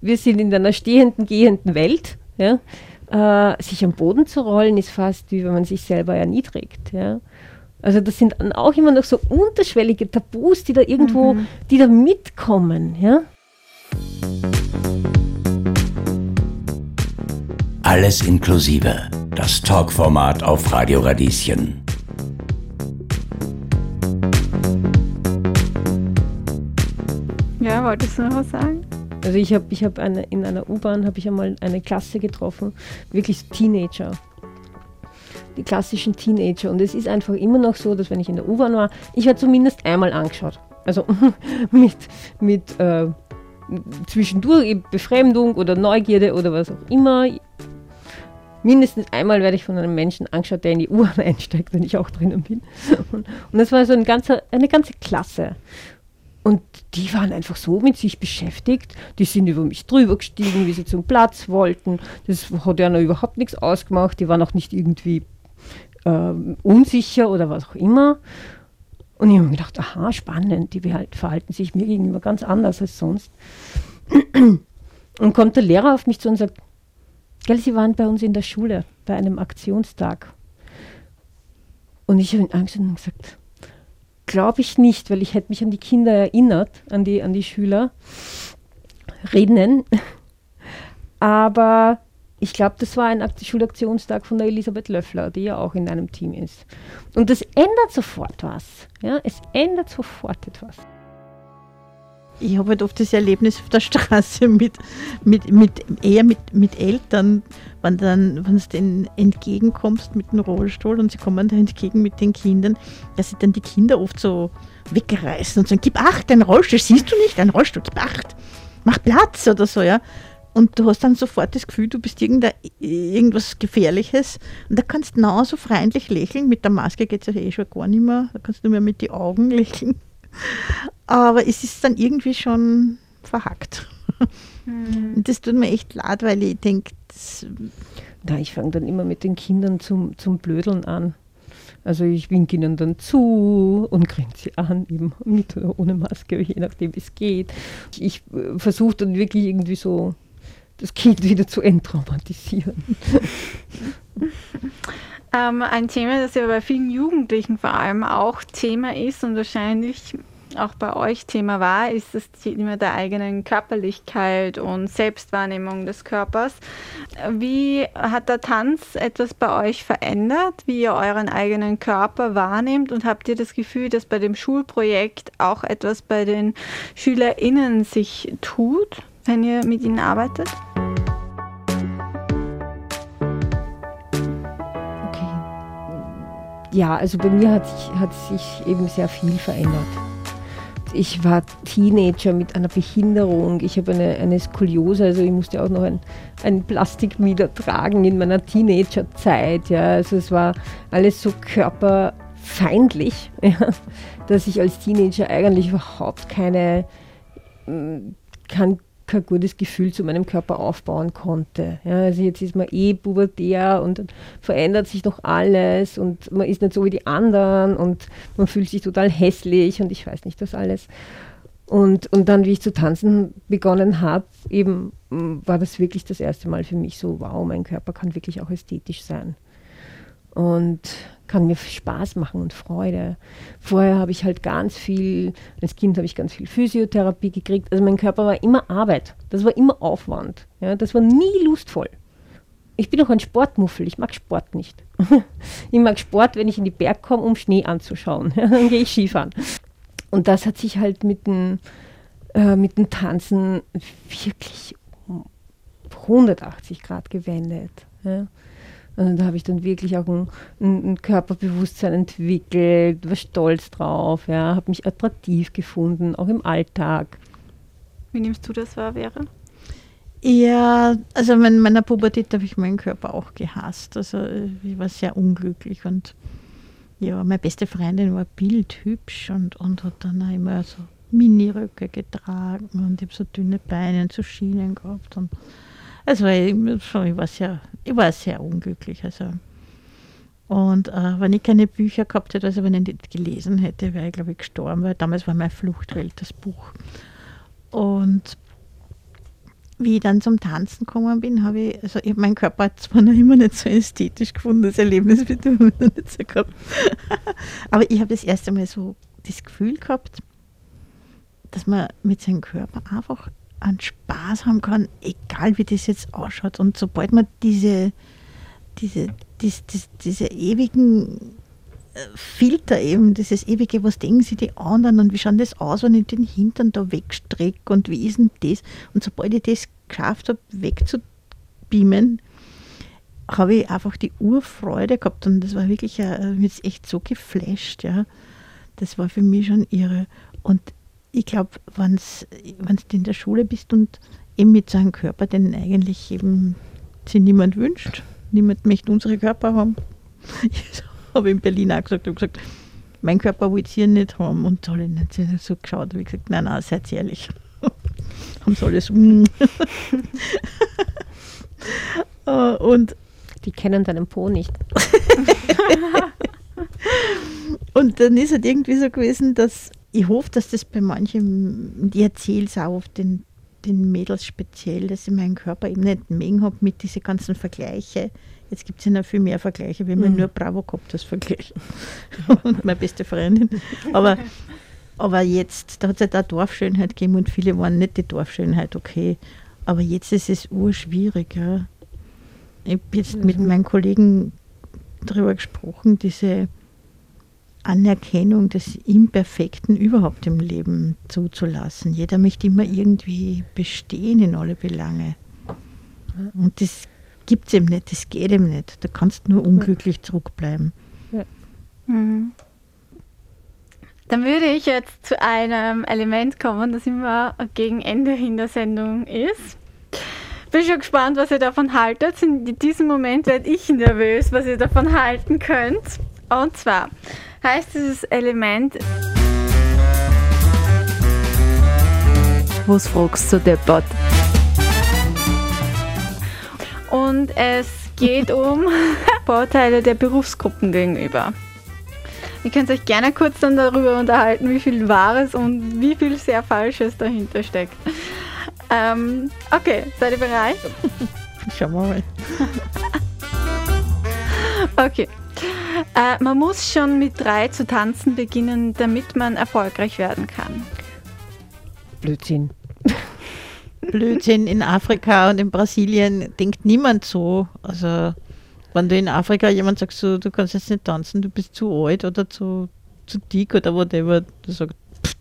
wir sind in einer stehenden, gehenden Welt. Ja? Äh, sich am Boden zu rollen ist fast wie wenn man sich selber erniedrigt. Ja? Also das sind auch immer noch so unterschwellige Tabus, die da irgendwo, mhm. die da mitkommen. Ja? Alles inklusive. Das Talkformat auf Radio Radieschen. Ja, wolltest du noch was sagen? Also ich habe ich hab in einer U-Bahn habe ich einmal eine Klasse getroffen, wirklich Teenager. die klassischen Teenager. Und es ist einfach immer noch so, dass wenn ich in der U-Bahn war, ich werde zumindest einmal angeschaut. Also mit, mit äh, zwischendurch Befremdung oder Neugierde oder was auch immer. Mindestens einmal werde ich von einem Menschen angeschaut, der in die U-Bahn einsteigt, wenn ich auch drinnen bin. Und, und das war so ein ganzer, eine ganze Klasse. Und die waren einfach so mit sich beschäftigt. Die sind über mich drüber gestiegen, wie sie zum Platz wollten. Das hat ja noch überhaupt nichts ausgemacht. Die waren auch nicht irgendwie äh, unsicher oder was auch immer. Und ich habe mir gedacht, aha, spannend, die verhalten sich mir gegenüber ganz anders als sonst. Und kommt der Lehrer auf mich zu und sagt, gell, Sie waren bei uns in der Schule, bei einem Aktionstag. Und ich habe ihn angeschaut und gesagt, glaube ich nicht, weil ich hätte mich an die Kinder erinnert, an die, an die Schüler, Rednen. Aber ich glaube, das war ein Schulaktionstag von der Elisabeth Löffler, die ja auch in einem Team ist. Und das ändert sofort was. Ja? Es ändert sofort etwas. Ich habe halt oft das Erlebnis auf der Straße mit, mit, mit eher mit, mit Eltern, wenn dann, wenn du denen entgegenkommst mit dem Rollstuhl und sie kommen da entgegen mit den Kindern, dass sie dann die Kinder oft so wegreißen und sagen, gib acht, dein Rollstuhl, siehst du nicht, dein Rollstuhl, gib acht, mach Platz oder so, ja. Und du hast dann sofort das Gefühl, du bist irgendwas Gefährliches. Und da kannst du genauso freundlich lächeln. Mit der Maske geht es ja eh schon gar nicht mehr. Da kannst du nur mehr mit den Augen lächeln. Aber es ist dann irgendwie schon verhackt. Mhm. Das tut mir echt leid, weil ich denke, ja, ich fange dann immer mit den Kindern zum, zum Blödeln an. Also ich winke ihnen dann zu und grinse sie an, eben mit oder ohne Maske, je nachdem wie es geht. Ich äh, versuche dann wirklich irgendwie so das Kind wieder zu enttraumatisieren. ähm, ein Thema, das ja bei vielen Jugendlichen vor allem auch Thema ist und wahrscheinlich auch bei euch Thema war, ist das Thema der eigenen Körperlichkeit und Selbstwahrnehmung des Körpers. Wie hat der Tanz etwas bei euch verändert, wie ihr euren eigenen Körper wahrnehmt und habt ihr das Gefühl, dass bei dem Schulprojekt auch etwas bei den SchülerInnen sich tut? wenn ihr mit ihnen arbeitet? Ja, also bei mir hat sich, hat sich eben sehr viel verändert. Ich war Teenager mit einer Behinderung. Ich habe eine, eine Skoliose, also ich musste auch noch ein, ein Plastikmieder tragen in meiner Teenagerzeit. Ja. Also es war alles so körperfeindlich, ja, dass ich als Teenager eigentlich überhaupt keine, kein kein gutes Gefühl zu meinem Körper aufbauen konnte. Ja, also jetzt ist man eh pubertär und verändert sich doch alles und man ist nicht so wie die anderen und man fühlt sich total hässlich und ich weiß nicht das alles. Und, und dann, wie ich zu tanzen begonnen habe, eben war das wirklich das erste Mal für mich so, wow, mein Körper kann wirklich auch ästhetisch sein. Und kann mir Spaß machen und Freude. Vorher habe ich halt ganz viel, als Kind habe ich ganz viel Physiotherapie gekriegt. Also mein Körper war immer Arbeit. Das war immer Aufwand. Ja, das war nie lustvoll. Ich bin auch ein Sportmuffel. Ich mag Sport nicht. ich mag Sport, wenn ich in die Berg komme, um Schnee anzuschauen. dann gehe ich Skifahren. Und das hat sich halt mit dem, äh, mit dem Tanzen wirklich um 180 Grad gewendet. Ja. Und da habe ich dann wirklich auch ein, ein, Körperbewusstsein entwickelt, war stolz drauf, ja, habe mich attraktiv gefunden, auch im Alltag. Wie nimmst du das wahr, Vera? Ja, also in meiner Pubertät habe ich meinen Körper auch gehasst. Also ich war sehr unglücklich und ja, meine beste Freundin war bildhübsch und, und hat dann auch immer so Miniröcke getragen und ich habe so dünne Beine und so Schienen gehabt und also ich, ich, war sehr, ich war sehr unglücklich. Also. Und äh, wenn ich keine Bücher gehabt hätte, also wenn ich nicht gelesen hätte, wäre ich, glaube ich, gestorben, weil damals war mein Fluchtwelt das Buch. Und wie ich dann zum Tanzen gekommen bin, habe ich, also ich, mein Körper hat zwar noch immer nicht so ästhetisch gefunden, das Erlebnis wird noch nicht so gehabt. Aber ich habe das erste Mal so das Gefühl gehabt, dass man mit seinem Körper einfach einen Spaß haben kann, egal wie das jetzt ausschaut. Und sobald man diese, diese, dies, dies, diese ewigen äh, Filter eben, dieses ewige, was denken sie die anderen und wie schaut das aus, wenn ich den Hintern da wegstrecke und wie ist denn das? Und sobald ich das geschafft habe, wegzubeamen, habe ich einfach die Urfreude gehabt und das war wirklich, äh, mich echt so geflasht, ja. Das war für mich schon irre. Und ich glaube, wenn du in der Schule bist und eben mit so einem Körper, den eigentlich eben sich niemand wünscht, niemand möchte unsere Körper haben. Ich habe in Berlin auch gesagt, ich gesagt, mein Körper will ihr nicht haben. Und alle haben so geschaut, habe ich gesagt, nein, nein, seid ehrlich. Haben sie alles. und die kennen deinen Po nicht. und dann ist es halt irgendwie so gewesen, dass ich hoffe, dass das bei manchen, ich erzähle es auch auf den, den Mädels speziell, dass ich meinen Körper eben nicht mengen habe mit diesen ganzen Vergleichen. Jetzt gibt es ja noch viel mehr Vergleiche, wenn man mhm. nur Bravo gehabt als Vergleich. und meine beste Freundin. Aber, aber jetzt, da hat es ja halt auch Dorfschönheit gegeben und viele waren nicht die Dorfschönheit, okay. Aber jetzt ist es urschwierig. Ja. Ich habe jetzt mit meinen Kollegen darüber gesprochen, diese Anerkennung des Imperfekten überhaupt im Leben zuzulassen. Jeder möchte immer irgendwie bestehen in alle Belange. Und das gibt es eben nicht, das geht eben nicht. Da kannst du nur unglücklich zurückbleiben. Ja. Mhm. Dann würde ich jetzt zu einem Element kommen, das immer gegen Ende in der Sendung ist. Bin schon gespannt, was ihr davon haltet. In diesem Moment werde ich nervös, was ihr davon halten könnt. Und zwar heißt dieses Element. Was fragst du Deppert? Und es geht um Vorteile der Berufsgruppen gegenüber. Ihr könnt euch gerne kurz dann darüber unterhalten, wie viel Wahres und wie viel sehr Falsches dahinter steckt. Ähm, okay, seid ihr bereit? Schauen wir mal. okay. Äh, man muss schon mit drei zu tanzen beginnen, damit man erfolgreich werden kann. Blödsinn. Blödsinn in Afrika und in Brasilien denkt niemand so. Also wenn du in Afrika jemand sagst, so, du kannst jetzt nicht tanzen, du bist zu alt oder zu, zu dick oder whatever, du sagst, pff,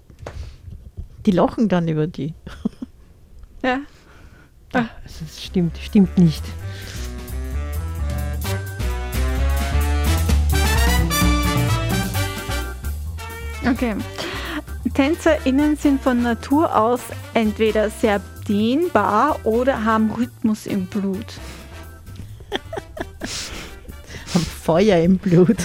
die lachen dann über die. Ja. Ah, das stimmt, stimmt nicht. Okay. TänzerInnen sind von Natur aus entweder sehr dehnbar oder haben Rhythmus im Blut. haben Feuer im Blut.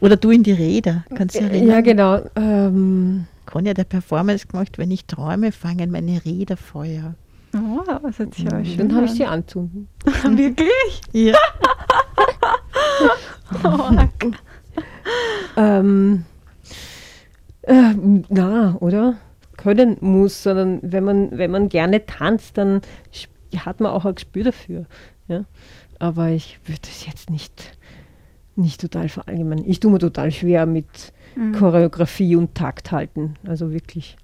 oder du in die Räder, kannst du erinnern? Ja, genau. Ähm, Conny hat eine Performance gemacht, wenn ich träume, fangen meine Räder Feuer. Oh, was hat sich mhm. schön Dann habe ich sie anzünden. Wirklich? Ja. oh, ähm, äh, na, oder? Können muss, sondern wenn man, wenn man gerne tanzt, dann hat man auch ein Gespür dafür. Ja? Aber ich würde es jetzt nicht, nicht total verallgemeinern. Ich tue mir total schwer mit mhm. Choreografie und Takt halten. Also wirklich.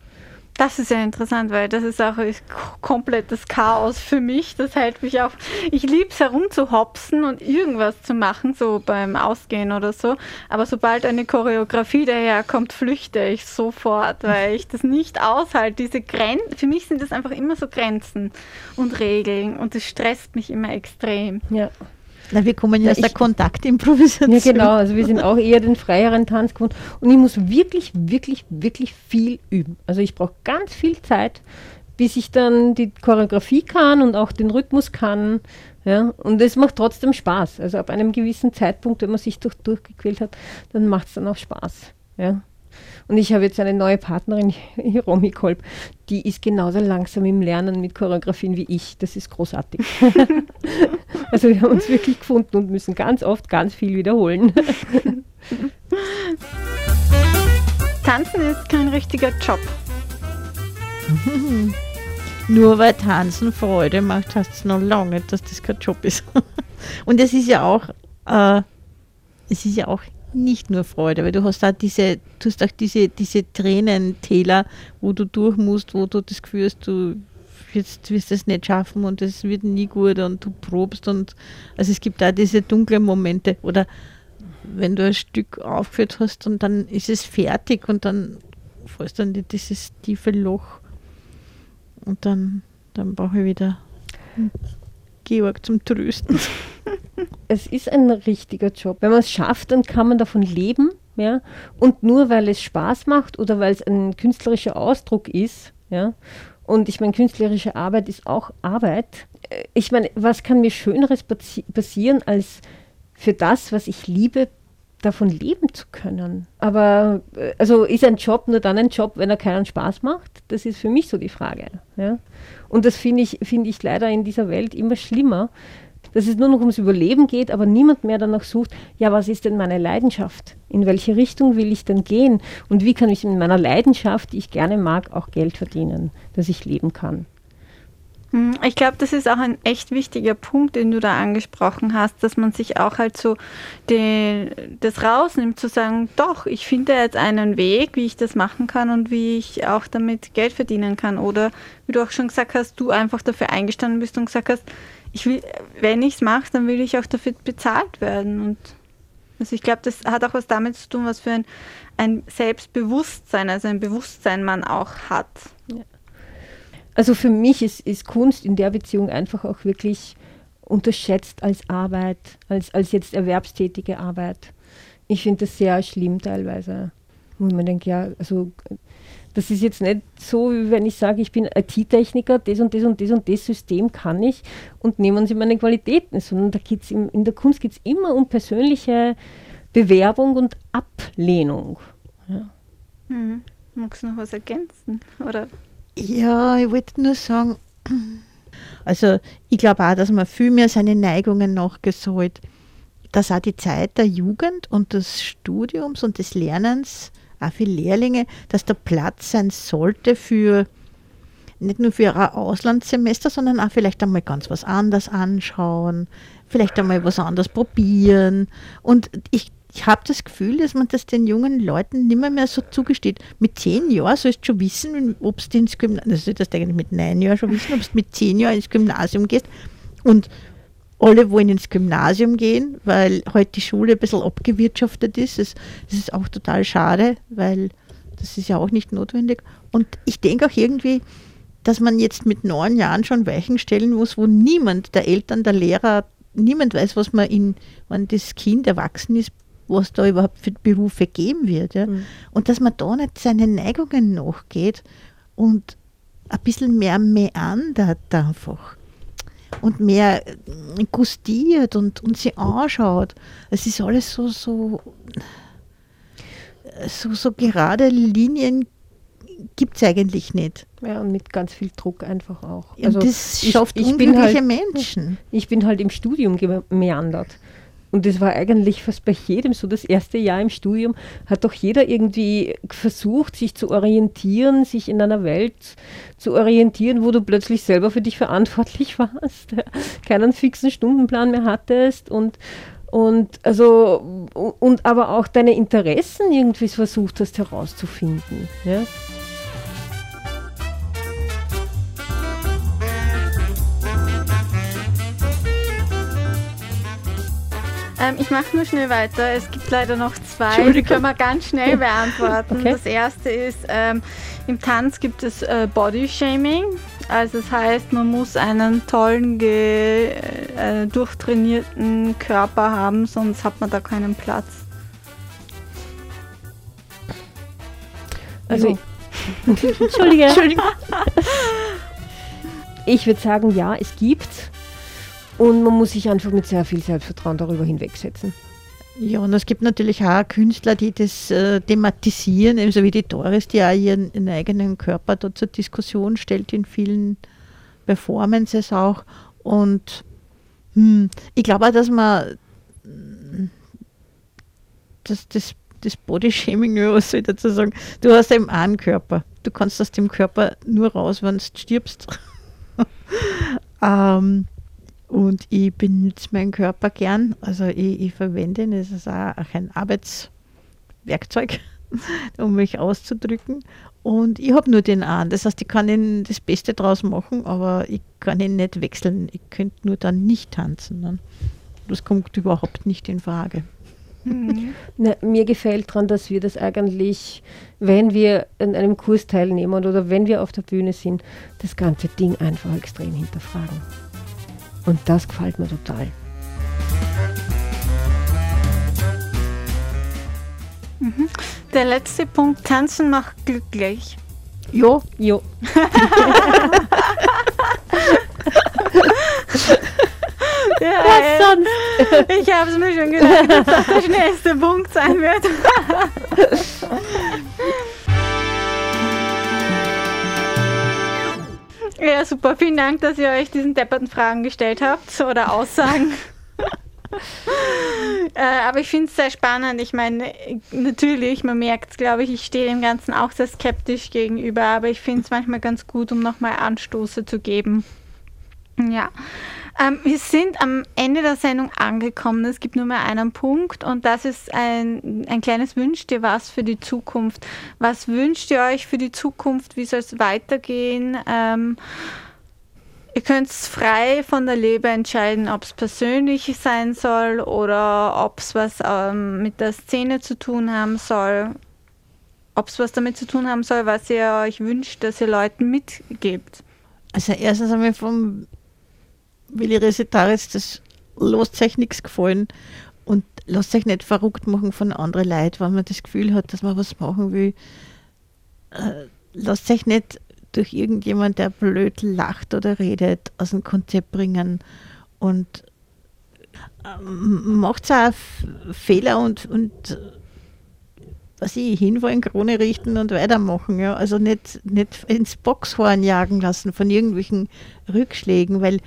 Das ist ja interessant, weil das ist auch ist komplettes Chaos für mich. Das hält mich auch. Ich liebe es herumzuhopsen und irgendwas zu machen, so beim Ausgehen oder so. Aber sobald eine Choreografie daherkommt, flüchte ich sofort, weil ich das nicht aushalte. Diese Grenzen, für mich sind das einfach immer so Grenzen und Regeln und das stresst mich immer extrem. Ja. Na, wir kommen ja aus der Kontaktimprovisation. Ja, genau. Also wir sind auch eher den freieren Tanz gewohnt. Und ich muss wirklich, wirklich, wirklich viel üben. Also ich brauche ganz viel Zeit, bis ich dann die Choreografie kann und auch den Rhythmus kann. Ja, und es macht trotzdem Spaß. Also ab einem gewissen Zeitpunkt, wenn man sich durch, durchgequält hat, dann macht es dann auch Spaß. Ja. Und ich habe jetzt eine neue Partnerin, Romy Kolb, die ist genauso langsam im Lernen mit Choreografien wie ich. Das ist großartig. also wir haben uns wirklich gefunden und müssen ganz oft ganz viel wiederholen. Tanzen ist kein richtiger Job. Nur weil Tanzen Freude macht, heißt es noch lange nicht, dass das kein Job ist. Und es ist ja auch, äh, es ist ja auch nicht nur Freude, weil du hast auch diese, du hast auch diese, diese Tränentäler, wo du durch musst, wo du das Gefühl hast, du jetzt wirst es nicht schaffen und es wird nie gut und du probst und also es gibt auch diese dunklen Momente oder wenn du ein Stück aufgeführt hast und dann ist es fertig und dann fällst du in dieses tiefe Loch und dann, dann brauche ich wieder Georg zum Trösten. Es ist ein richtiger Job. Wenn man es schafft, dann kann man davon leben. Ja? Und nur weil es Spaß macht oder weil es ein künstlerischer Ausdruck ist, ja, und ich meine, künstlerische Arbeit ist auch Arbeit. Äh, ich meine, was kann mir Schöneres passieren, als für das, was ich liebe, davon leben zu können. Aber äh, also ist ein Job nur dann ein Job, wenn er keinen Spaß macht? Das ist für mich so die Frage. Ja? Und das finde ich, find ich leider in dieser Welt immer schlimmer, dass es nur noch ums Überleben geht, aber niemand mehr danach sucht, ja, was ist denn meine Leidenschaft? In welche Richtung will ich denn gehen? Und wie kann ich in meiner Leidenschaft, die ich gerne mag, auch Geld verdienen, dass ich leben kann? Hm, ich glaube, das ist auch ein echt wichtiger Punkt, den du da angesprochen hast, dass man sich auch halt so den, das rausnimmt, zu sagen, doch, ich finde jetzt einen Weg, wie ich das machen kann und wie ich auch damit Geld verdienen kann. Oder wie du auch schon gesagt hast, du einfach dafür eingestanden bist und gesagt hast, ich will, wenn ich es mache, dann will ich auch dafür bezahlt werden. Und also ich glaube, das hat auch was damit zu tun, was für ein, ein Selbstbewusstsein, also ein Bewusstsein man auch hat. Also für mich ist, ist Kunst in der Beziehung einfach auch wirklich unterschätzt als Arbeit, als, als jetzt erwerbstätige Arbeit. Ich finde das sehr schlimm teilweise. Wo man denkt, ja, also das ist jetzt nicht so, wie wenn ich sage, ich bin IT-Techniker, das und das und das und das System kann ich und nehmen Sie meine Qualitäten, sondern da geht's im, in der Kunst geht es immer um persönliche Bewerbung und Ablehnung. Ja. Mhm. Magst du noch was ergänzen? Oder? Ja, ich wollte nur sagen, also ich glaube auch, dass man viel mehr seine Neigungen nachgesollt, dass auch die Zeit der Jugend und des Studiums und des Lernens, auch für Lehrlinge, dass der Platz sein sollte für nicht nur für ein Auslandssemester, sondern auch vielleicht einmal ganz was anderes anschauen, vielleicht einmal was anderes probieren. Und ich ich habe das Gefühl, dass man das den jungen Leuten nicht mehr, mehr so zugesteht. Mit zehn Jahren sollst du schon wissen, ob du ins Gymnasium, also du eigentlich mit neun Jahren schon wissen, ob du mit zehn Jahren ins Gymnasium gehst. Und alle wollen ins Gymnasium gehen, weil heute die Schule ein bisschen abgewirtschaftet ist. Das, das ist auch total schade, weil das ist ja auch nicht notwendig. Und ich denke auch irgendwie, dass man jetzt mit neun Jahren schon Weichen stellen muss, wo niemand, der Eltern, der Lehrer, niemand weiß, was man in, wenn das Kind erwachsen ist, was da überhaupt für Berufe geben wird. Ja? Mhm. Und dass man da nicht seinen Neigungen nachgeht und ein bisschen mehr meandert einfach und mehr gustiert und, und sie anschaut. Es ist alles so, so, so, so gerade Linien gibt es eigentlich nicht. Ja, und mit ganz viel Druck einfach auch. Also das schafft ich, ich bin halt, Menschen. Ich bin halt im Studium gemeandert. Und das war eigentlich fast bei jedem so. Das erste Jahr im Studium hat doch jeder irgendwie versucht, sich zu orientieren, sich in einer Welt zu orientieren, wo du plötzlich selber für dich verantwortlich warst, keinen fixen Stundenplan mehr hattest und und also und aber auch deine Interessen irgendwie versucht hast herauszufinden. Ja? Ähm, ich mache nur schnell weiter. Es gibt leider noch zwei, die können wir ganz schnell beantworten. Okay. Das erste ist, ähm, im Tanz gibt es äh, Body Shaming. Also das heißt, man muss einen tollen, äh, durchtrainierten Körper haben, sonst hat man da keinen Platz. Also, Entschuldige. Entschuldige. Ich würde sagen, ja, es gibt und man muss sich einfach mit sehr viel Selbstvertrauen darüber hinwegsetzen. Ja, und es gibt natürlich auch Künstler, die das äh, thematisieren, ebenso wie die Doris, die auch ihren, ihren eigenen Körper dort zur Diskussion stellt in vielen Performances auch. Und hm, ich glaube auch, dass man das, das, das Bodyshaming, was soll ich dazu sagen, du hast eben einen Körper. Du kannst aus dem Körper nur raus, wenn du stirbst. ähm, und ich benutze meinen Körper gern. Also ich, ich verwende ihn, es ist auch ein Arbeitswerkzeug, um mich auszudrücken. Und ich habe nur den einen. Das heißt, ich kann ihn das Beste draus machen, aber ich kann ihn nicht wechseln. Ich könnte nur dann nicht tanzen. Ne? Das kommt überhaupt nicht in Frage. Mhm. Na, mir gefällt daran, dass wir das eigentlich, wenn wir an einem Kurs teilnehmen oder wenn wir auf der Bühne sind, das ganze Ding einfach extrem hinterfragen. Und das gefällt mir total. Mhm. Der letzte Punkt, tanzen macht glücklich. Jo. Jo. ja, Was sonst? Ich habe es mir schon gedacht, dass das der schnellste Punkt sein wird. ja, super. Vielen Dank, dass ihr euch diesen depperten Fragen gestellt habt oder Aussagen. äh, aber ich finde es sehr spannend. Ich meine, natürlich, man merkt es, glaube ich, ich stehe dem Ganzen auch sehr skeptisch gegenüber, aber ich finde es manchmal ganz gut, um nochmal Anstoße zu geben. Ja. Ähm, wir sind am Ende der Sendung angekommen. Es gibt nur mehr einen Punkt und das ist ein, ein kleines Wünscht ihr was für die Zukunft. Was wünscht ihr euch für die Zukunft? Wie soll es weitergehen? Ähm, Ihr könnt frei von der Leber entscheiden, ob es persönlich sein soll oder ob es was ähm, mit der Szene zu tun haben soll. Ob es was damit zu tun haben soll, was ihr euch wünscht, dass ihr Leuten mitgebt. Also erstens einmal vom Willi Resetaris das lasst euch nichts gefallen und lasst euch nicht verrückt machen von anderen Leuten, wenn man das Gefühl hat, dass man was machen will. Äh, lasst euch nicht durch irgendjemand, der blöd lacht oder redet, aus dem Konzept bringen und ähm, macht auch Fehler und, und was ich hinwollen, Krone richten und weitermachen. Ja? Also nicht, nicht ins Boxhorn jagen lassen von irgendwelchen Rückschlägen, weil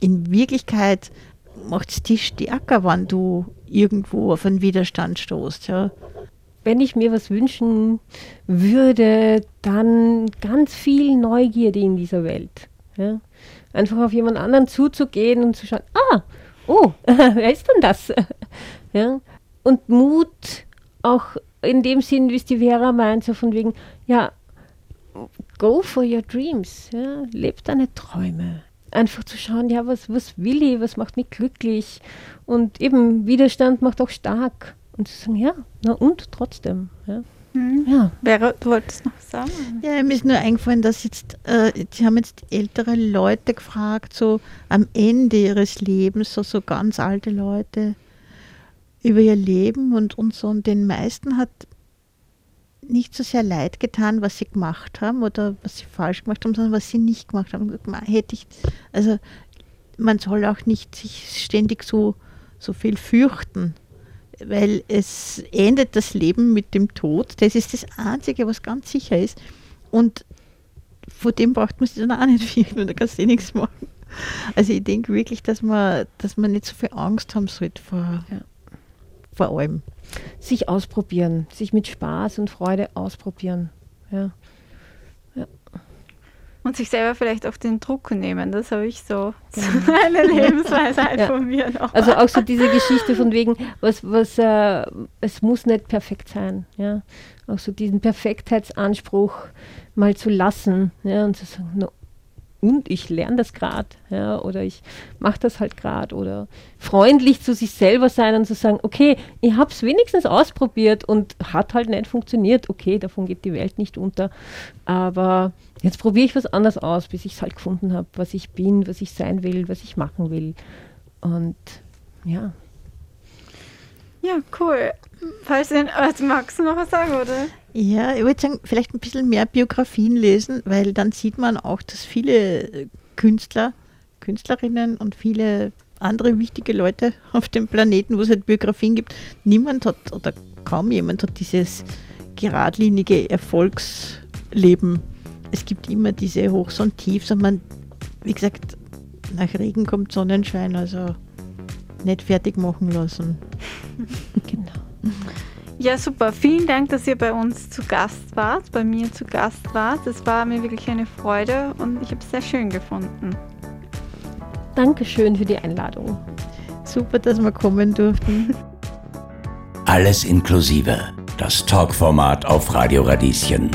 in Wirklichkeit macht es dich stärker, wenn du irgendwo auf einen Widerstand stoßt. Ja? wenn ich mir was wünschen würde, dann ganz viel Neugierde in dieser Welt. Ja? Einfach auf jemand anderen zuzugehen und zu schauen, ah, oh, wer ist denn das? ja? Und Mut auch in dem Sinn, wie es die Vera meint, so von wegen, ja, go for your dreams, ja? leb deine Träume. Einfach zu schauen, ja, was, was will ich, was macht mich glücklich und eben Widerstand macht auch stark. Und sie sagen, ja, na und trotzdem. Ja. Mhm. Ja. Vera, du wolltest noch sagen? Ja, mir ist nur eingefallen, dass jetzt, äh, sie haben jetzt ältere Leute gefragt, so am Ende ihres Lebens, so, so ganz alte Leute, über ihr Leben und, und so. Und den meisten hat nicht so sehr leid getan, was sie gemacht haben oder was sie falsch gemacht haben, sondern was sie nicht gemacht haben. Hätte ich, also man soll auch nicht sich ständig so, so viel fürchten weil es endet das Leben mit dem Tod. Das ist das Einzige, was ganz sicher ist. Und vor dem braucht man sich dann auch nicht fürchten, da kannst du eh nichts machen. Also ich denke wirklich, dass man, dass man nicht so viel Angst haben sollte vor, ja. vor allem. Sich ausprobieren, sich mit Spaß und Freude ausprobieren. Ja. Und sich selber vielleicht auch den Druck nehmen. Das habe ich so, genau. so eine Lebensweisheit ja. von mir noch. Also auch so diese Geschichte von wegen, was, was, äh, es muss nicht perfekt sein. Ja? Auch so diesen Perfektheitsanspruch mal zu lassen ja? und zu sagen, no, und ich lerne das gerade, ja, oder ich mache das halt gerade, oder freundlich zu sich selber sein und zu sagen, okay, ich habe es wenigstens ausprobiert und hat halt nicht funktioniert, okay, davon geht die Welt nicht unter, aber jetzt probiere ich was anderes aus, bis ich es halt gefunden habe, was ich bin, was ich sein will, was ich machen will. Und ja. Ja, cool. Falls also magst du noch was sagen, oder? Ja, ich würde sagen, vielleicht ein bisschen mehr Biografien lesen, weil dann sieht man auch, dass viele Künstler, Künstlerinnen und viele andere wichtige Leute auf dem Planeten, wo es halt Biografien gibt, niemand hat oder kaum jemand hat dieses geradlinige Erfolgsleben. Es gibt immer diese Hochs und Tiefs und man, wie gesagt, nach Regen kommt Sonnenschein, also nicht fertig machen lassen. genau. Ja, super. Vielen Dank, dass ihr bei uns zu Gast wart, bei mir zu Gast wart. Es war mir wirklich eine Freude und ich habe es sehr schön gefunden. Dankeschön für die Einladung. Super, dass wir kommen durften. Alles inklusive. Das Talkformat auf Radio Radieschen.